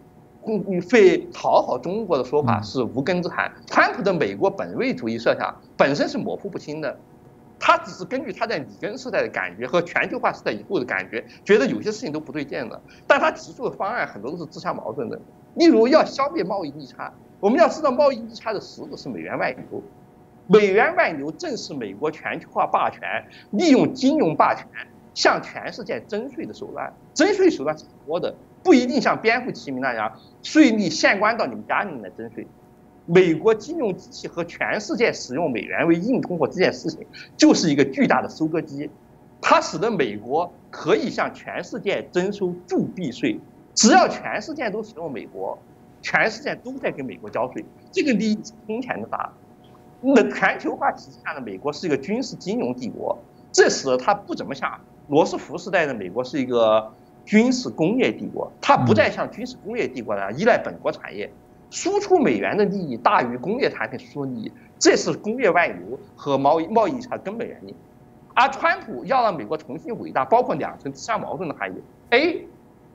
嗯，会讨好中国的说法是无根之谈。川普的美国本位主义设想本身是模糊不清的，他只是根据他在里根时代的感觉和全球化时代以后的感觉，觉得有些事情都不对劲了。但他提出的方案很多都是自相矛盾的。例如，要消灭贸易逆差，我们要知道贸易逆差的实质是美元外流，美元外流正是美国全球化霸权利用金融霸权。向全世界征税的手段，征税手段是很多的，不一定像边户齐民那样，税吏县官到你们家里面来征税。美国金融机器和全世界使用美元为硬通货这件事情，就是一个巨大的收割机，它使得美国可以向全世界征收铸币税。只要全世界都使用美国，全世界都在给美国交税，这个利益空前的大。那全球化体制下的美国是一个军事金融帝国，这使得它不怎么像。罗斯福时代的美国是一个军事工业帝国，它不再像军事工业帝国那样依赖本国产业，输出美元的利益大于工业产品输出利益，这是工业外流和贸易贸易差根本原因。而川普要让美国重新伟大，包括两层自相矛盾的含义：A，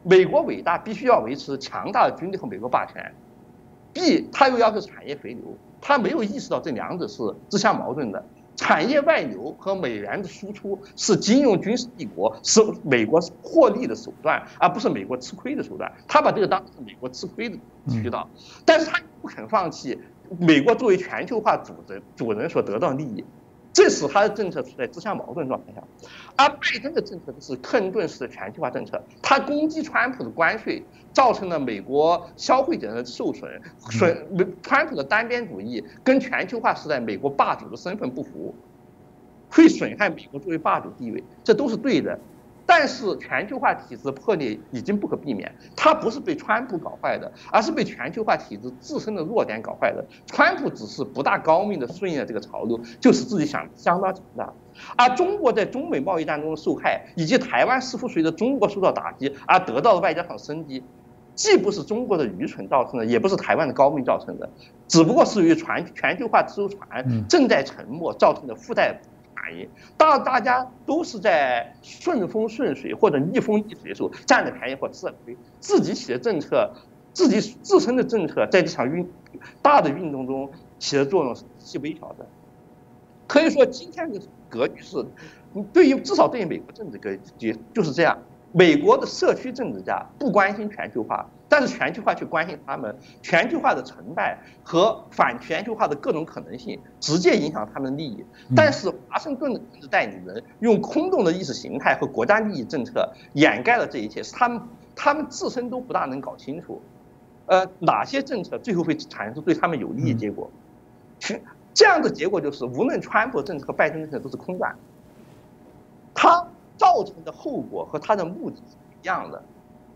美国伟大必须要维持强大的军队和美国霸权；B，他又要求产业回流，他没有意识到这两者是自相矛盾的。产业外流和美元的输出是金融军事帝国，是美国获利的手段，而不是美国吃亏的手段。他把这个当成美国吃亏的渠道，但是他不肯放弃美国作为全球化主人主人所得到利益。这使他的政策处在自相矛盾状态下。而拜登的政策是克林顿式的全球化政策，他攻击川普的关税，造成了美国消费者的受损，损川普的单边主义跟全球化时代美国霸主的身份不符，会损害美国作为霸主地位，这都是对的。但是全球化体制破裂已经不可避免，它不是被川普搞坏的，而是被全球化体制自身的弱点搞坏的。川普只是不大高明的顺应了这个潮流，就是自己想相当强大。而中国在中美贸易战中的受害，以及台湾似乎随着中国受到打击而得到了外交上升级，既不是中国的愚蠢造成的，也不是台湾的高明造成的，只不过是由于全全球化之船正在沉没造成的附带。反应，当大家都是在顺风顺水或者逆风逆水的时候，占了便宜或吃了亏，自己起的政策，自己自身的政策在这场运大的运动中起的作用是极微小的。可以说，今天的格局是，对于至少对于美国政治格局就是这样。美国的社区政治家不关心全球化，但是全球化去关心他们。全球化的成败和反全球化的各种可能性，直接影响他们的利益。但是华盛顿的政治代理人用空洞的意识形态和国家利益政策掩盖了这一切，是他们他们自身都不大能搞清楚，呃，哪些政策最后会产生对他们有利的结果。去这样的结果就是，无论川普政策和拜登政策都是空转。他。造成的后果和他的目的是一样的。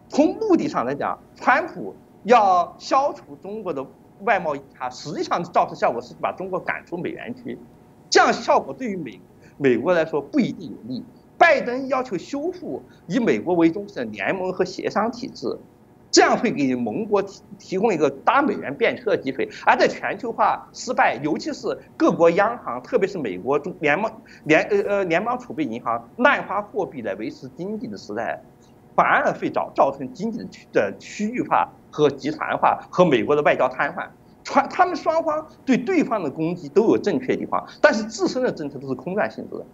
从目的上来讲，川普要消除中国的外贸差，实际上造成效果是把中国赶出美元区，这样效果对于美美国来说不一定有利。拜登要求修复以美国为中心的联盟和协商体制。这样会给盟国提提供一个大美元便车的机会，而在全球化失败，尤其是各国央行，特别是美国中联邦联呃呃联邦储备银行滥发货币来维持经济的时代，反而会造造成经济的区的区域化和集团化和美国的外交瘫痪。川他们双方对对方的攻击都有正确地方，但是自身的政策都是空转性质的。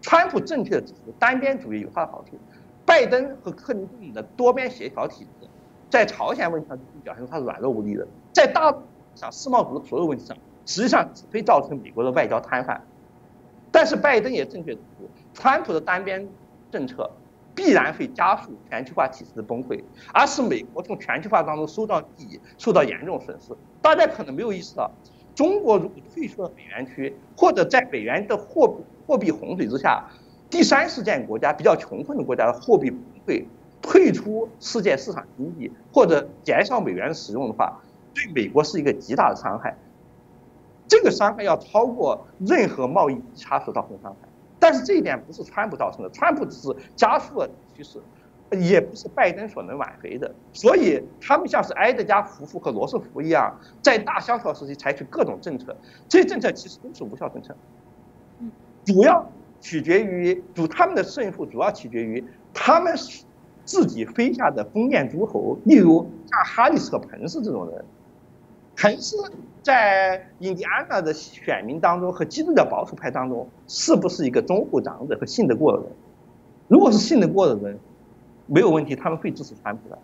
川普正确的指出单边主义有它的好处，拜登和克林顿的多边协调体制。在朝鲜问题上表现出他是软弱无力的，在大上世贸组织所有问题上，实际上只会造成美国的外交瘫痪。但是拜登也正确指出，川普的单边政策必然会加速全球化体制的崩溃，而使美国从全球化当中受到利益受到严重损失。大家可能没有意识到，中国如果退出了美元区，或者在美元的货币货币洪水之下，第三世界国家比较穷困的国家的货币崩溃。退出世界市场经济或者减少美元的使用的话，对美国是一个极大的伤害。这个伤害要超过任何贸易差所造成的伤害。但是这一点不是川普造成的，川普只是加速了趋势，也不是拜登所能挽回的。所以他们像是埃德加夫妇和罗斯福一样，在大萧条时期采取各种政策，这些政策其实都是无效政策。主要取决于主他们的胜负，主要取决于他们。自己麾下的封建诸侯，例如像哈里斯和彭斯这种人，彭斯在印第安纳的选民当中和基督教保守派当中，是不是一个中后长者和信得过的人？如果是信得过的人，没有问题，他们会支持川普的。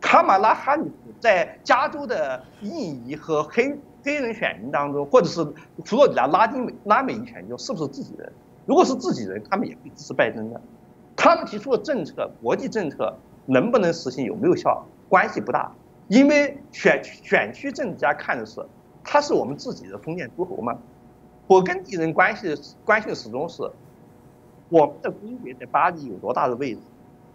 卡马拉哈里斯在加州的印裔和黑黑人选民当中，或者是佛罗里达拉丁美拉美裔选民中，是不是自己人？如果是自己人，他们也会支持拜登的。他们提出的政策，国际政策能不能实行，有没有效，关系不大，因为选选区政治家看的是，他是我们自己的封建诸侯吗？我跟敌人关系关系始终是，我们的公爵在巴黎有多大的位置，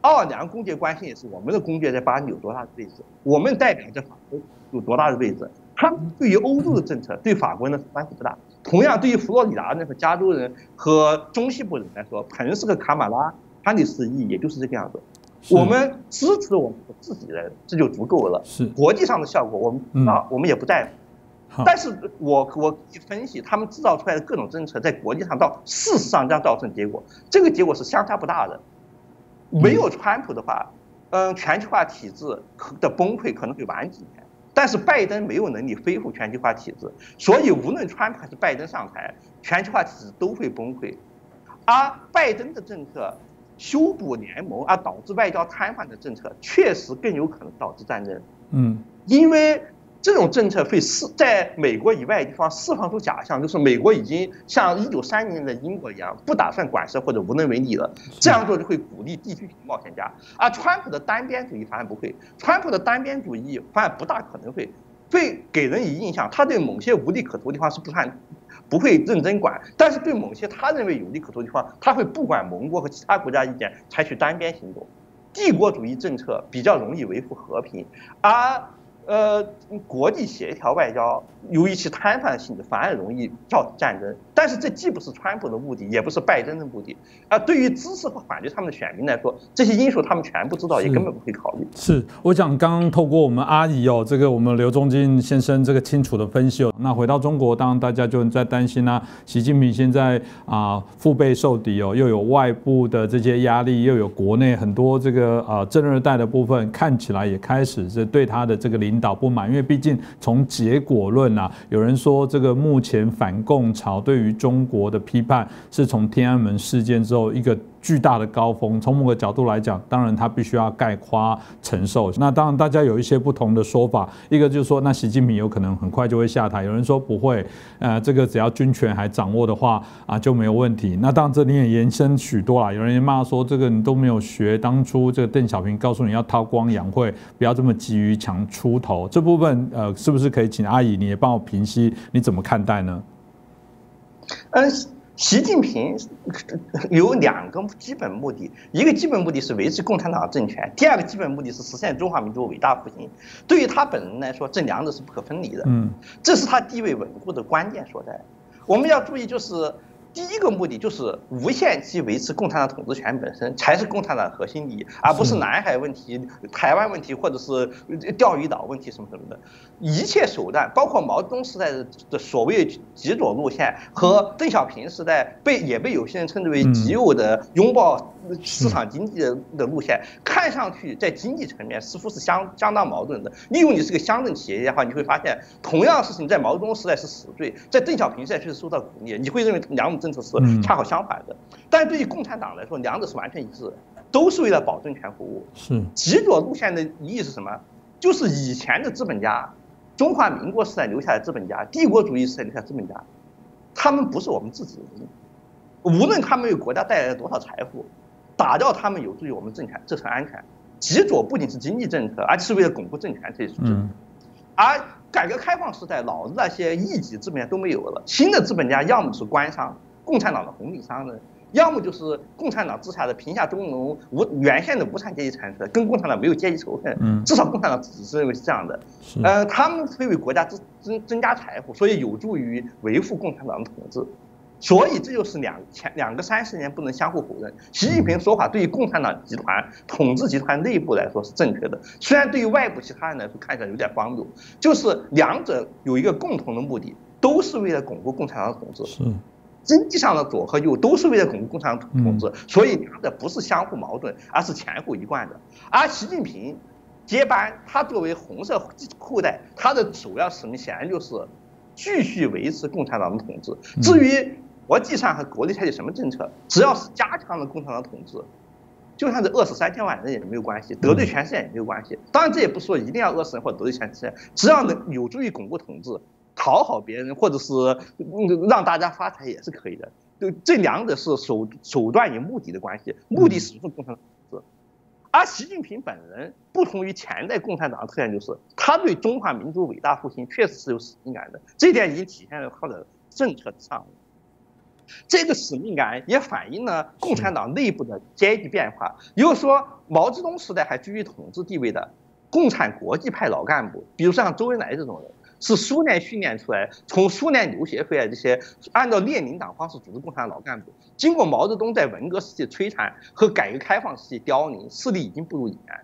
奥尔良公爵关系也是我们的公爵在巴黎有多大的位置，我们代表着法国有多大的位置。他们对于欧洲的政策对法国人的关系不大，同样对于佛罗里达人和加州人和中西部人来说，彭斯和卡马拉。他的示意也就是这个样子，我们支持我们自己人，这就足够了。是国际上的效果，我们啊，我们也不在乎。但是我我一分析，他们制造出来的各种政策，在国际上到事实上将造成结果，这个结果是相差不大的。没有川普的话，嗯，全球化体制的崩溃可能会晚几年。但是拜登没有能力恢复全球化体制，所以无论川普还是拜登上台，全球化体制都会崩溃。而拜登的政策。修补联盟而导致外交瘫痪的政策，确实更有可能导致战争。嗯，因为这种政策会释在美国以外的地方释放出假象，就是美国已经像一九三零年的英国一样，不打算管事或者无能为力了。这样做就会鼓励地区型冒险家，而川普的单边主义反而不会。川普的单边主义反而不大可能会，会给人以印象，他对某些无利可图的地方是不算，不会认真管，但是对某些他认为有利可图的地方，他会不管盟国和其他国家意见，采取单边行动。帝国主义政策比较容易维护和平，而。呃，国际协调外交由于其摊贩性质，反而容易造成战争。但是这既不是川普的目的，也不是拜登的目的。啊，对于支持和反对他们的选民来说，这些因素他们全部知道，也根本不会考虑。是，我想刚刚透过我们阿姨哦，这个我们刘忠金先生这个清楚的分析哦。那回到中国，当然大家就在担心啊，习近平现在啊腹背受敌哦，又有外部的这些压力，又有国内很多这个啊正二代的部分，看起来也开始是对他的这个领。领导不满，因为毕竟从结果论啊，有人说这个目前反共潮对于中国的批判是从天安门事件之后一个。巨大的高峰，从某个角度来讲，当然他必须要概括承受。那当然大家有一些不同的说法，一个就是说，那习近平有可能很快就会下台。有人说不会，呃，这个只要军权还掌握的话啊就没有问题。那当然这里也延伸许多啦，有人骂说这个你都没有学当初这个邓小平告诉你要韬光养晦，不要这么急于抢出头。这部分呃，是不是可以请阿姨你也帮我平息？你怎么看待呢？嗯。习近平有两个基本目的，一个基本目的是维持共产党政权，第二个基本目的是实现中华民族伟大复兴。对于他本人来说，这两者是不可分离的。嗯，这是他地位稳固的关键所在。我们要注意，就是。第一个目的就是无限期维持共产党统治权本身才是共产党核心利益，而不是南海问题、台湾问题或者是钓鱼岛问题什么什么的。一切手段，包括毛泽东时代的所谓极左路线和邓小平时代被也被有些人称之为极右的拥抱市场经济的的路线，看上去在经济层面似乎是相相当矛盾的。例如，你是个乡镇企业家的话，你会发现同样事情在毛泽东时代是死罪，在邓小平时代却是受到鼓励，你会认为两种。政策是恰好相反的，但是对于共产党来说，两者是完全一致的，都是为了保政权服务。是极左路线的意义是什么？就是以前的资本家，中华民国时代留下的资本家，帝国主义时代留下资本家，他们不是我们自己人，无论他们为国家带来了多少财富，打掉他们有助于我们政权这层安全。极左不仅是经济政策，而且是为了巩固政权这一事。而改革开放时代，老的那些一级资本家都没有了，新的资本家要么是官商。共产党的红利商人，要么就是共产党之下的贫下中农无原先的无产阶级产生，跟共产党没有阶级仇恨。嗯，至少共产党自己是认为是这样的。呃，他们会为国家增增增加财富，所以有助于维护共产党的统治。所以这就是两前两个三十年不能相互否认。习近平说法对于共产党集团统治集团内部来说是正确的，虽然对于外部其他人来说看起来有点荒谬。就是两者有一个共同的目的，都是为了巩固共产党的统治。是。经济上的左和右都是为了巩固共产党统治，所以两者不是相互矛盾，而是前后一贯的。而习近平接班，他作为红色后代，他的首要使命显然就是继续维持共产党的统治。至于国际上和国内采取什么政策，只要是加强了共产党统治，就算是饿死三千万人也没有关系，得罪全世界也没有关系。当然，这也不是说一定要饿死人或者得罪全世界，只要能有助于巩固统治。讨好别人，或者是让大家发财也是可以的。就这两者是手手段与目的的关系，目的始终共产党统治。而习近平本人不同于前代共产党的特点，就是他对中华民族伟大复兴确实是有使命感的。这点已经体现在他的政策上。这个使命感也反映了共产党内部的阶级变化。也就是说，毛泽东时代还居于统治地位的共产国际派老干部，比如像周恩来这种人。是苏联训练出来，从苏联留学回来这些按照列宁党方式组织共产党老干部，经过毛泽东在文革时期摧残和改革开放时期凋零，势力已经步入已然。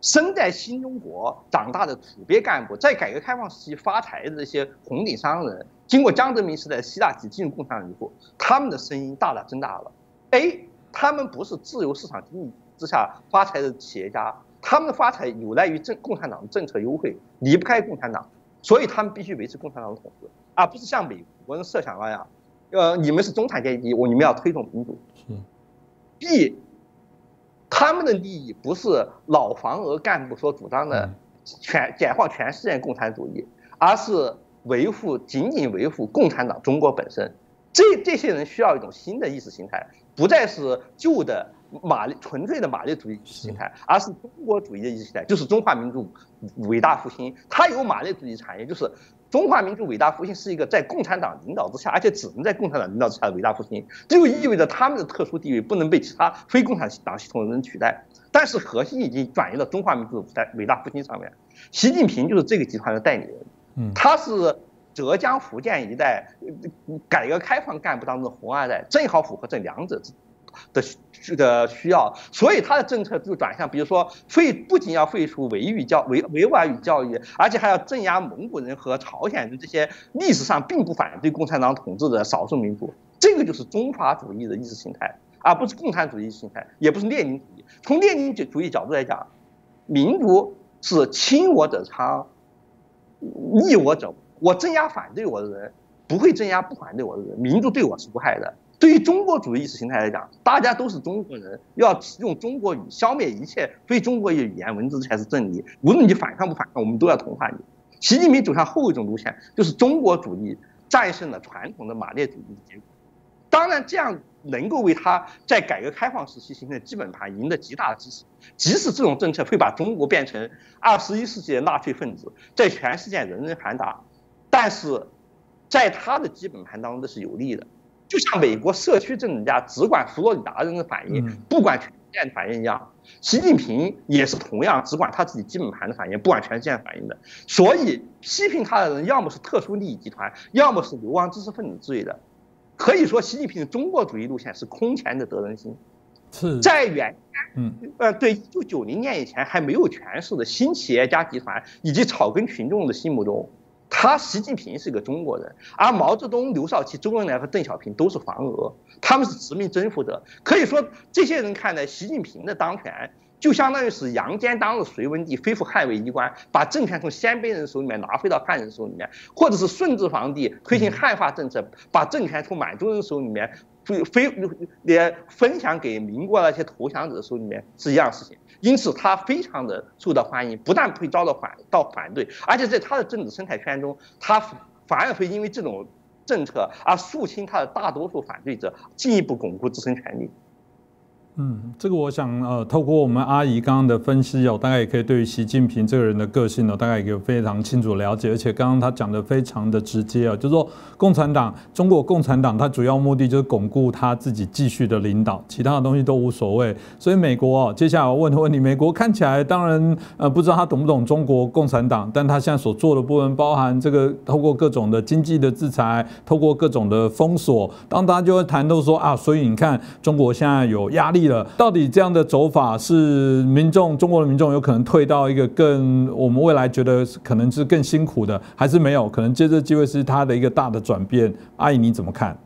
生在新中国长大的土鳖干部，在改革开放时期发财的这些红顶商人，经过江泽民时代的希腊体进入共产党以后，他们的声音大大增大了。A，他们不是自由市场经济之下发财的企业家，他们的发财有赖于政共产党的政策优惠，离不开共产党。所以他们必须维持共产党的统治，而不是像美国人设想那样，呃，你们是中产阶级，我你们要推动民主。B，他们的利益不是老黄俄干部所主张的全解放全世界共产主义，而是维护仅仅维护共产党中国本身。这这些人需要一种新的意识形态，不再是旧的马列纯粹的马列主义意识形态，而是中国主义的意识形态，就是中华民族伟大复兴。它有马列主义产业，就是中华民族伟大复兴是一个在共产党领导之下，而且只能在共产党领导之下的伟大复兴。这就意味着他们的特殊地位不能被其他非共产党系统的人取代。但是核心已经转移到中华民族在伟大复兴上面。习近平就是这个集团的代理人，嗯，他是。浙江、福建一带改革开放干部当中的红二代，正好符合这两者的这个需要，所以他的政策就转向，比如说废，不仅要废除维语教维维吾尔语教育，而且还要镇压蒙古人和朝鲜人这些历史上并不反对共产党统治的少数民族。这个就是中华主义的意识形态，而不是共产主义意识形态，也不是列宁主义。从列宁主义角度来讲，民族是亲我者昌，逆我者。我镇压反对我的人，不会镇压不反对我的人。民族对我是无害的。对于中国主义意识形态来讲，大家都是中国人，要用中国语消灭一切非中国语言文字才是真理。无论你反抗不反抗，我们都要同化你。习近平走向后一种路线，就是中国主义战胜了传统的马列主义的结果。当然，这样能够为他在改革开放时期形成基本盘赢得极大的支持。即使这种政策会把中国变成二十一世纪的纳粹分子，在全世界人人喊打。但是，在他的基本盘当中，这是有利的。就像美国社区政治家只管佛罗里达人的反应，不管全世界的反应一样，习近平也是同样只管他自己基本盘的反应，不管全世界反应的。所以，批评他的人要么是特殊利益集团，要么是流亡知识分子之类的。可以说，习近平的中国主义路线是空前的得人心。是在远，嗯，呃，对，一九九零年以前还没有权势的新企业家集团以及草根群众的心目中。他习近平是一个中国人，而毛泽东、刘少奇、周恩来和邓小平都是黄俄，他们是殖民征服者。可以说，这些人看来习近平的当权，就相当于是杨坚当了隋文帝，恢复汉魏衣冠，把政权从鲜卑人手里面拿回到汉人手里面，或者是顺治皇帝推行汉化政策，把政权从满洲人手里面。非非连分享给民国那些投降者手里面是一样事情，因此他非常的受到欢迎，不但不会遭到反到反对，而且在他的政治生态圈中，他反而会因为这种政策而肃清他的大多数反对者，进一步巩固自身权利。嗯，这个我想呃，透过我们阿姨刚刚的分析哦，大概也可以对于习近平这个人的个性呢，大概也有非常清楚了解。而且刚刚他讲的非常的直接啊，就是说共产党，中国共产党，它主要目的就是巩固他自己继续的领导，其他的东西都无所谓。所以美国哦，接下来我问的问题，美国看起来当然呃不知道他懂不懂中国共产党，但他现在所做的部分包含这个透过各种的经济的制裁，透过各种的封锁，当大家就会谈到说啊，所以你看中国现在有压力。了，到底这样的走法是民众中国的民众有可能退到一个更我们未来觉得可能是更辛苦的，还是没有可能借这机会是他的一个大的转变？阿姨你怎么看？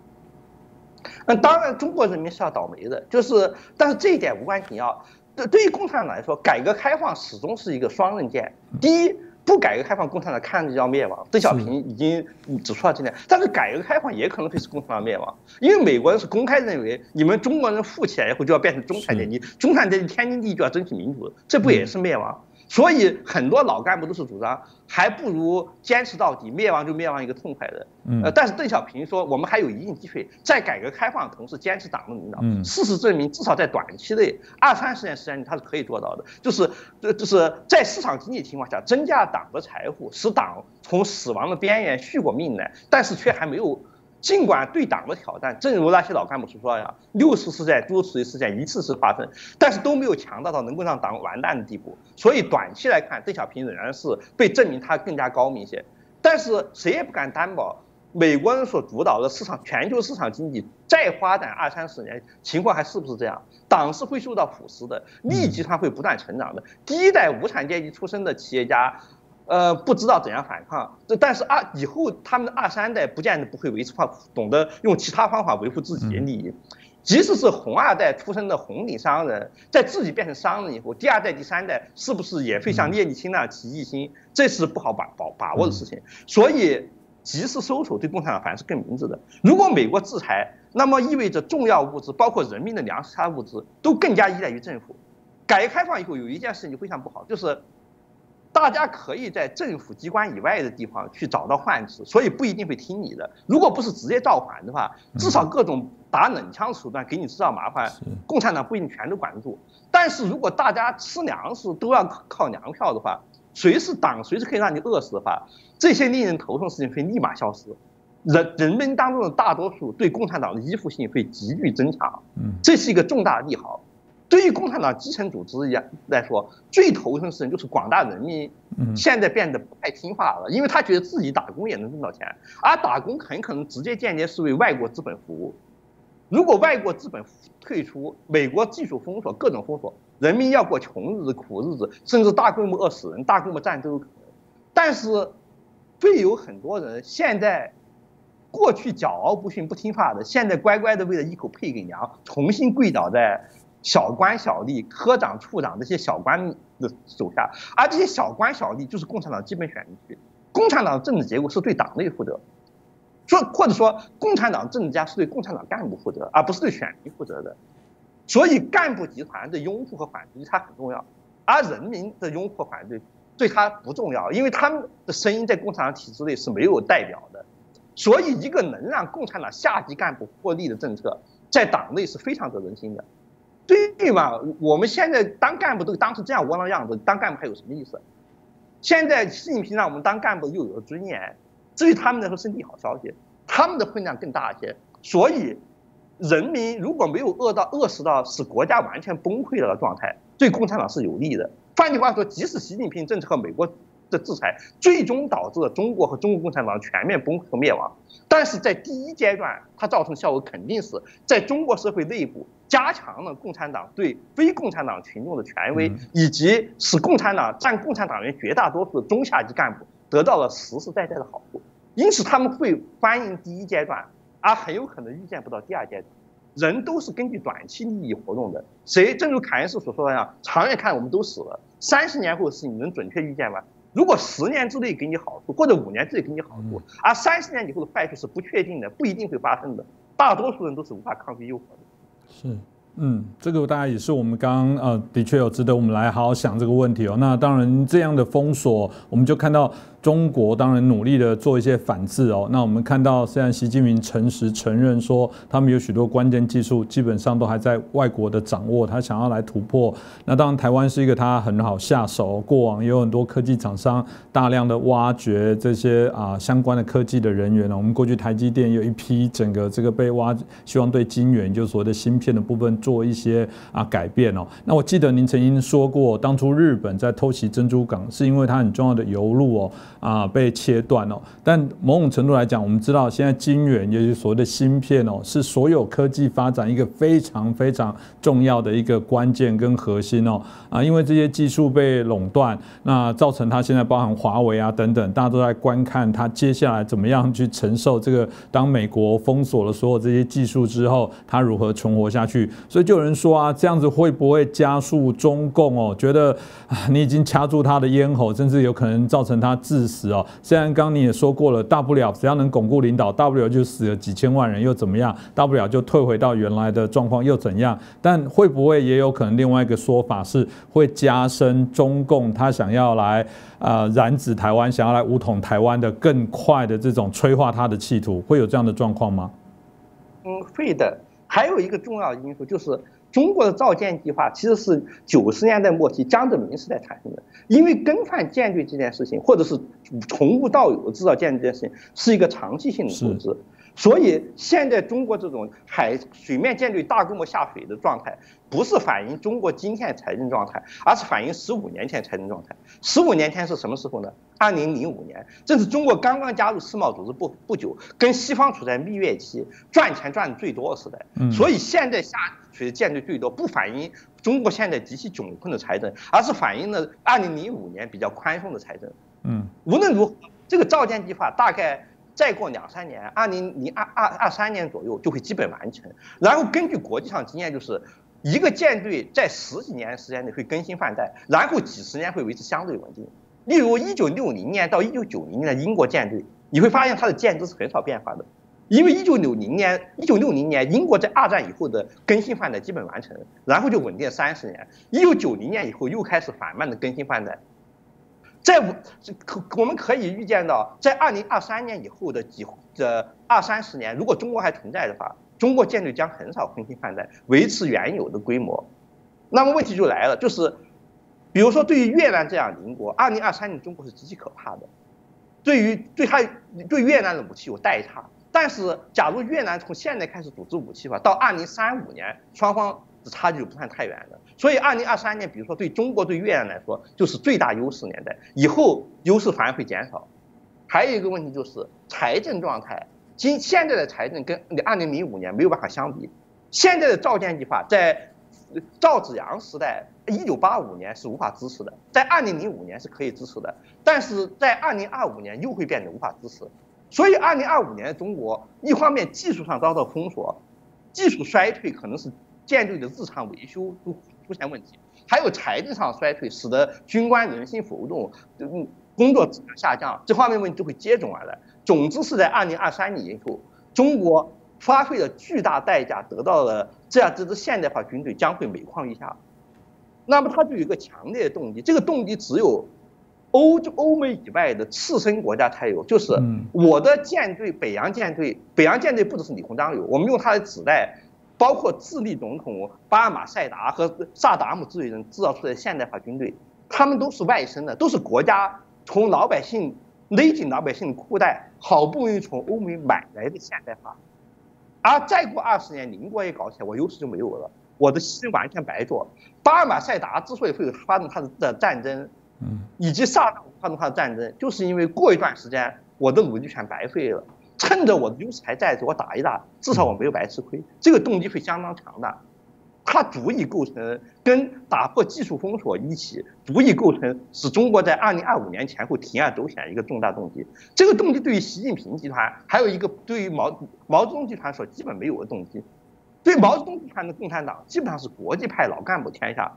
那，当然中国人民是要倒霉的，就是但是这一点无关紧要。对对于共产党来说，改革开放始终是一个双刃剑。第一。不改革开放，共产党看着就要灭亡。邓小平已经指出了这点，但是改革开放也可能会使共产党灭亡，因为美国人是公开认为，你们中国人富起来以后就要变成中产阶级，中产阶级天经地义就要争取民主，这不也是灭亡？所以很多老干部都是主张，还不如坚持到底，灭亡就灭亡一个痛快的。呃，但是邓小平说，我们还有一定机会，在改革开放的同时坚持党的领导。事实证明，至少在短期内，二三十年时间里，他是可以做到的。就是，这就是在市场经济情况下，增加党的财富，使党从死亡的边缘续过命来，但是却还没有。尽管对党的挑战，正如那些老干部所说一样，六次事件、诸此类事件一次次发生，但是都没有强大到能够让党完蛋的地步。所以短期来看，邓小平仍然是被证明他更加高明一些。但是谁也不敢担保，美国人所主导的市场、全球市场经济再发展二三十年，情况还是不是这样？党是会受到腐蚀的，利益集团会不断成长的。第一代无产阶级出身的企业家。呃，不知道怎样反抗，这但是二以后他们的二三代不见得不会维持方，懂得用其他方法维护自己的利益，即使是红二代出身的红顶商人，在自己变成商人以后，第二代、第三代是不是也会像聂利钦那样起异心？这是不好把把把握的事情。所以及时收手对共产党反而是更明智的。如果美国制裁，那么意味着重要物资，包括人民的粮食、其他物资，都更加依赖于政府。改革开放以后有一件事情非常不好，就是。大家可以在政府机关以外的地方去找到换子，所以不一定会听你的。如果不是直接造反的话，至少各种打冷枪手段给你制造麻烦，共产党不一定全都管得住。但是如果大家吃粮食都要靠粮票的话，谁是党，谁是可以让你饿死的话，这些令人头痛的事情会立马消失。人人们当中的大多数对共产党的依附性会急剧增强，嗯，这是一个重大的利好。对于共产党基层组织来来说，最头疼的事情就是广大人民现在变得不太听话了，因为他觉得自己打工也能挣到钱，而打工很可能直接间接是为外国资本服务。如果外国资本退出，美国技术封锁，各种封锁，人民要过穷日子、苦日子，甚至大规模饿死人、大规模战争。但是，会有很多人现在。过去骄傲不驯、不听话的，现在乖乖的为了一口配给娘，重新跪倒在小官小吏、科长、处长这些小官的手下，而这些小官小吏就是共产党基本选民区。共产党政治结构是对党内负责，说或者说共产党政治家是对共产党干部负责，而不是对选民负责的。所以干部集团的拥护和反对他很重要，而人民的拥护和反对对他不重要，因为他们的声音在共产党体制内是没有代表的。所以，一个能让共产党下级干部获利的政策，在党内是非常得人心的，对吗？我们现在当干部都当成这样窝囊样子，当干部还有什么意思？现在习近平让我们当干部又有了尊严，至于他们来说是利好消息，他们的分量更大一些。所以，人民如果没有饿到饿死到使国家完全崩溃了的状态，对共产党是有利的。换句话说，即使习近平政策和美国。的制裁最终导致了中国和中国共产党全面崩溃和灭亡，但是在第一阶段，它造成的效果肯定是在中国社会内部加强了共产党对非共产党群众的权威，以及使共产党占共产党员绝大多数的中下级干部得到了实实在在的好处，因此他们会欢迎第一阶段，而很有可能预见不到第二阶段。人都是根据短期利益活动的，谁正如凯恩斯所说的那样，长远看我们都死了，三十年后的事情能准确预见吗？如果十年之内给你好处，或者五年之内给你好处，而三十年以后的坏处是不确定的，不一定会发生的，大多数人都是无法抗拒诱惑的。是。嗯，这个大家也是我们刚刚呃，的确有值得我们来好好想这个问题哦。那当然，这样的封锁，我们就看到中国当然努力的做一些反制哦。那我们看到，现在习近平诚实承认说，他们有许多关键技术基本上都还在外国的掌握，他想要来突破。那当然，台湾是一个他很好下手，过往也有很多科技厂商大量的挖掘这些啊相关的科技的人员呢。我们过去台积电有一批整个这个被挖，希望对晶圆，就是所谓的芯片的部分。做一些啊改变哦。那我记得您曾经说过，当初日本在偷袭珍珠港，是因为它很重要的油路哦啊被切断哦。但某种程度来讲，我们知道现在晶圆，也就是所谓的芯片哦，是所有科技发展一个非常非常重要的一个关键跟核心哦啊。因为这些技术被垄断，那造成它现在包含华为啊等等，大家都在观看它接下来怎么样去承受这个。当美国封锁了所有这些技术之后，它如何存活下去？所以就有人说啊，这样子会不会加速中共哦？觉得啊，你已经掐住他的咽喉，甚至有可能造成他死哦。虽然刚你也说过了，大不了只要能巩固领导，大不了就死了几千万人又怎么样？大不了就退回到原来的状况又怎样？但会不会也有可能另外一个说法是会加深中共他想要来啊染指台湾，想要来武统台湾的更快的这种催化他的企图？会有这样的状况吗？嗯，会的。还有一个重要因素就是，中国的造舰计划其实是九十年代末期江泽民时代产生的。因为更换舰队这件事情，或者是从无到有制造舰队这件事情，是一个长期性的投资。所以现在中国这种海水面舰队大规模下水的状态，不是反映中国今天财政状态，而是反映十五年前财政状态。十五年前是什么时候呢？二零零五年，正是中国刚刚加入世贸组织不不久，跟西方处在蜜月期，赚钱赚的最多的时代。所以现在下水的舰队最多，不反映中国现在极其窘困的财政，而是反映了二零零五年比较宽松的财政。嗯，无论如何，这个造舰计划大概。再过两三年，二零零二二二三年左右就会基本完成。然后根据国际上经验，就是一个舰队在十几年时间内会更新换代，然后几十年会维持相对稳定。例如一九六零年到一九九零年的英国舰队，你会发现它的舰只是很少变化的，因为一九六零年一九六零年英国在二战以后的更新换代基本完成，然后就稳定三十年。一九九零年以后又开始缓慢的更新换代。在可我们可以预见到，在二零二三年以后的几这二三十年，如果中国还存在的话，中国舰队将很少更新换代，维持原有的规模。那么问题就来了，就是，比如说对于越南这样邻国，二零二三年中国是极其可怕的。对于对他对越南的武器有代差，但是假如越南从现在开始组织武器的话，到二零三五年，双方的差距不算太远的。所以二零二三年，比如说对中国对越南来说，就是最大优势年代，以后优势反而会减少。还有一个问题就是财政状态，今现在的财政跟二零零五年没有办法相比，现在的造舰计划在。赵子阳时代，一九八五年是无法支持的，在二零零五年是可以支持的，但是在二零二五年又会变得无法支持。所以二零二五年的中国，一方面技术上遭到封锁，技术衰退可能是舰队的日常维修都出现问题，还有财政上衰退，使得军官人心浮动，嗯，工作质量下降，这方面问题就会接踵而来。总之是在二零二三年以后，中国。花费了巨大代价得到了这样这支现代化军队将会每况愈下，那么它就有一个强烈的动机，这个动机只有欧洲欧美以外的次生国家才有，就是我的舰队北洋舰队，北洋舰队不只是李鸿章有，我们用它的指代，包括智利总统巴尔马塞达和萨达姆这类人制造出来的现代化军队，他们都是外生的，都是国家从老百姓勒紧老百姓的裤带，好不容易从欧美买来的现代化。而再过二十年，邻国也搞起来，我优势就没有了，我的牺牲完全白做。巴尔马塞达之所以会发动他的的战争，嗯，以及萨达姆发动他的战争，就是因为过一段时间我的努力全白费了，趁着我的优势还在，我打一打，至少我没有白吃亏，这个动机会相当强大。它足以构成跟打破技术封锁一起，足以构成使中国在二零二五年前后铤而走险一个重大动机。这个动机对于习近平集团，还有一个对于毛毛泽东集团所基本没有的动机。对毛泽东集团的共产党，基本上是国际派老干部天下，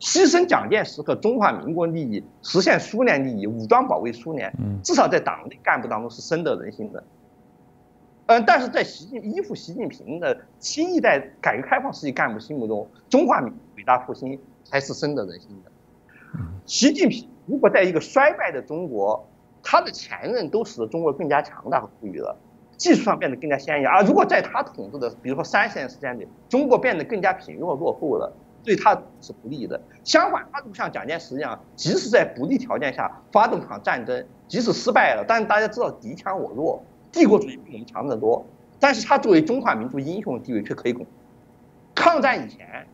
牺牲蒋介石和中华民国利益，实现苏联利益，武装保卫苏联，至少在党内干部当中是深得人心的。嗯，但是在习近依附习近平的新一代改革开放时期干部心目中，中华民族伟大复兴才是深得人心的。习近平如果在一个衰败的中国，他的前任都使得中国更加强大和富裕了，技术上变得更加先进。而如果在他统治的，比如说三十年时间里，中国变得更加贫弱落后了，对他是不利的。相反，他就像蒋介石一样，即使在不利条件下发动场战争，即使失败了，但是大家知道敌强我弱。帝国主义比我们强得多，但是他作为中华民族英雄的地位却可以拱。抗战以前，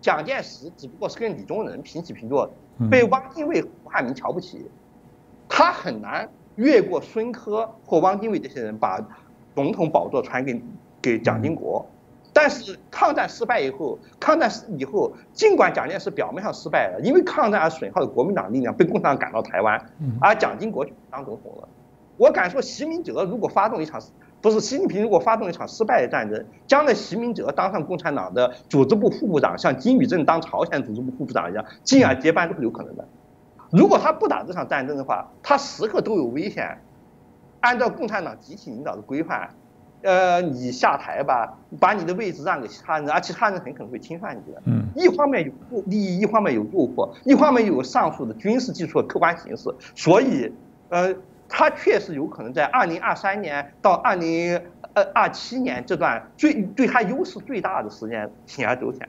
蒋介石只不过是跟李宗仁平起平坐，被汪精卫、胡汉民瞧不起，他很难越过孙科或汪精卫这些人，把总统宝座传给给蒋经国。但是抗战失败以后，抗战以后，尽管蒋介石表面上失败了，因为抗战而损耗的国民党力量被共产党赶到台湾，而蒋经国当总统了。我敢说，习明哲如果发动一场，不是习近平如果发动一场失败的战争，将来习明哲当上共产党的组织部副部长，像金宇镇当朝鲜组织部副部长一样，进而接班都是有可能的。如果他不打这场战争的话，他时刻都有危险。按照共产党集体领导的规范，呃，你下台吧，把你的位置让给其他人，而其他人很可能会侵犯你的。嗯。一方面有利益，一方面有诱惑，一方面有上述的军事技术的客观形势，所以，呃。他确实有可能在二零二三年到二零二二七年这段最对他优势最大的时间铤而走险。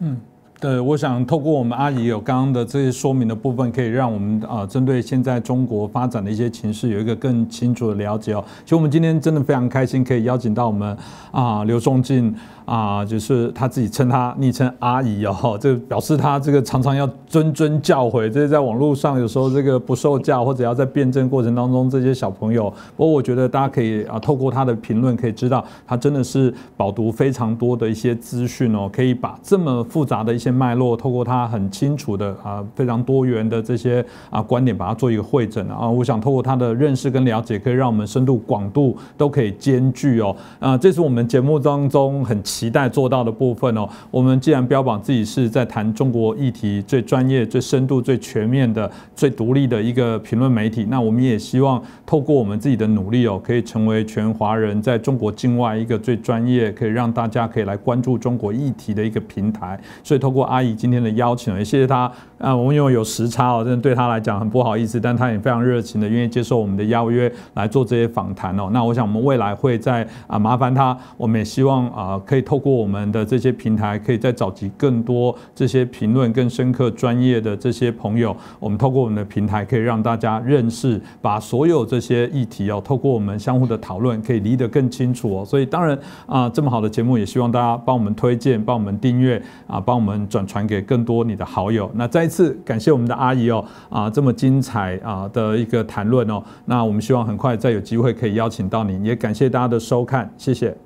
嗯。对，我想透过我们阿姨有刚刚的这些说明的部分，可以让我们啊针对现在中国发展的一些情势有一个更清楚的了解哦。其实我们今天真的非常开心，可以邀请到我们啊刘仲进啊，就是他自己称他昵称阿姨哦，这表示他这个常常要谆谆教诲，这是在网络上有时候这个不受教或者要在辩证过程当中这些小朋友。不过我觉得大家可以啊透过他的评论可以知道，他真的是饱读非常多的一些资讯哦，可以把这么复杂的一些。脉络透过他很清楚的啊非常多元的这些啊观点，把它做一个会诊啊。我想透过他的认识跟了解，可以让我们深度广度都可以兼具哦。啊，这是我们节目当中很期期待做到的部分哦。我们既然标榜自己是在谈中国议题最专业、最深度、最全面的、最独立的一个评论媒体，那我们也希望透过我们自己的努力哦，可以成为全华人在中国境外一个最专业，可以让大家可以来关注中国议题的一个平台。所以透过阿姨今天的邀请，也谢谢她啊，我们因为有时差哦，真的对她来讲很不好意思，但她也非常热情的愿意接受我们的邀约来做这些访谈哦。那我想我们未来会在啊麻烦她，我们也希望啊可以透过我们的这些平台，可以再找集更多这些评论更深刻、专业的这些朋友，我们透过我们的平台可以让大家认识，把所有这些议题哦，透过我们相互的讨论，可以理得更清楚哦。所以当然啊，这么好的节目，也希望大家帮我们推荐、帮我们订阅啊，帮我们转传给更多你的好友。那再一次感谢我们的阿姨哦啊，这么精彩啊的一个谈论哦。那我们希望很快再有机会可以邀请到您，也感谢大家的收看，谢谢。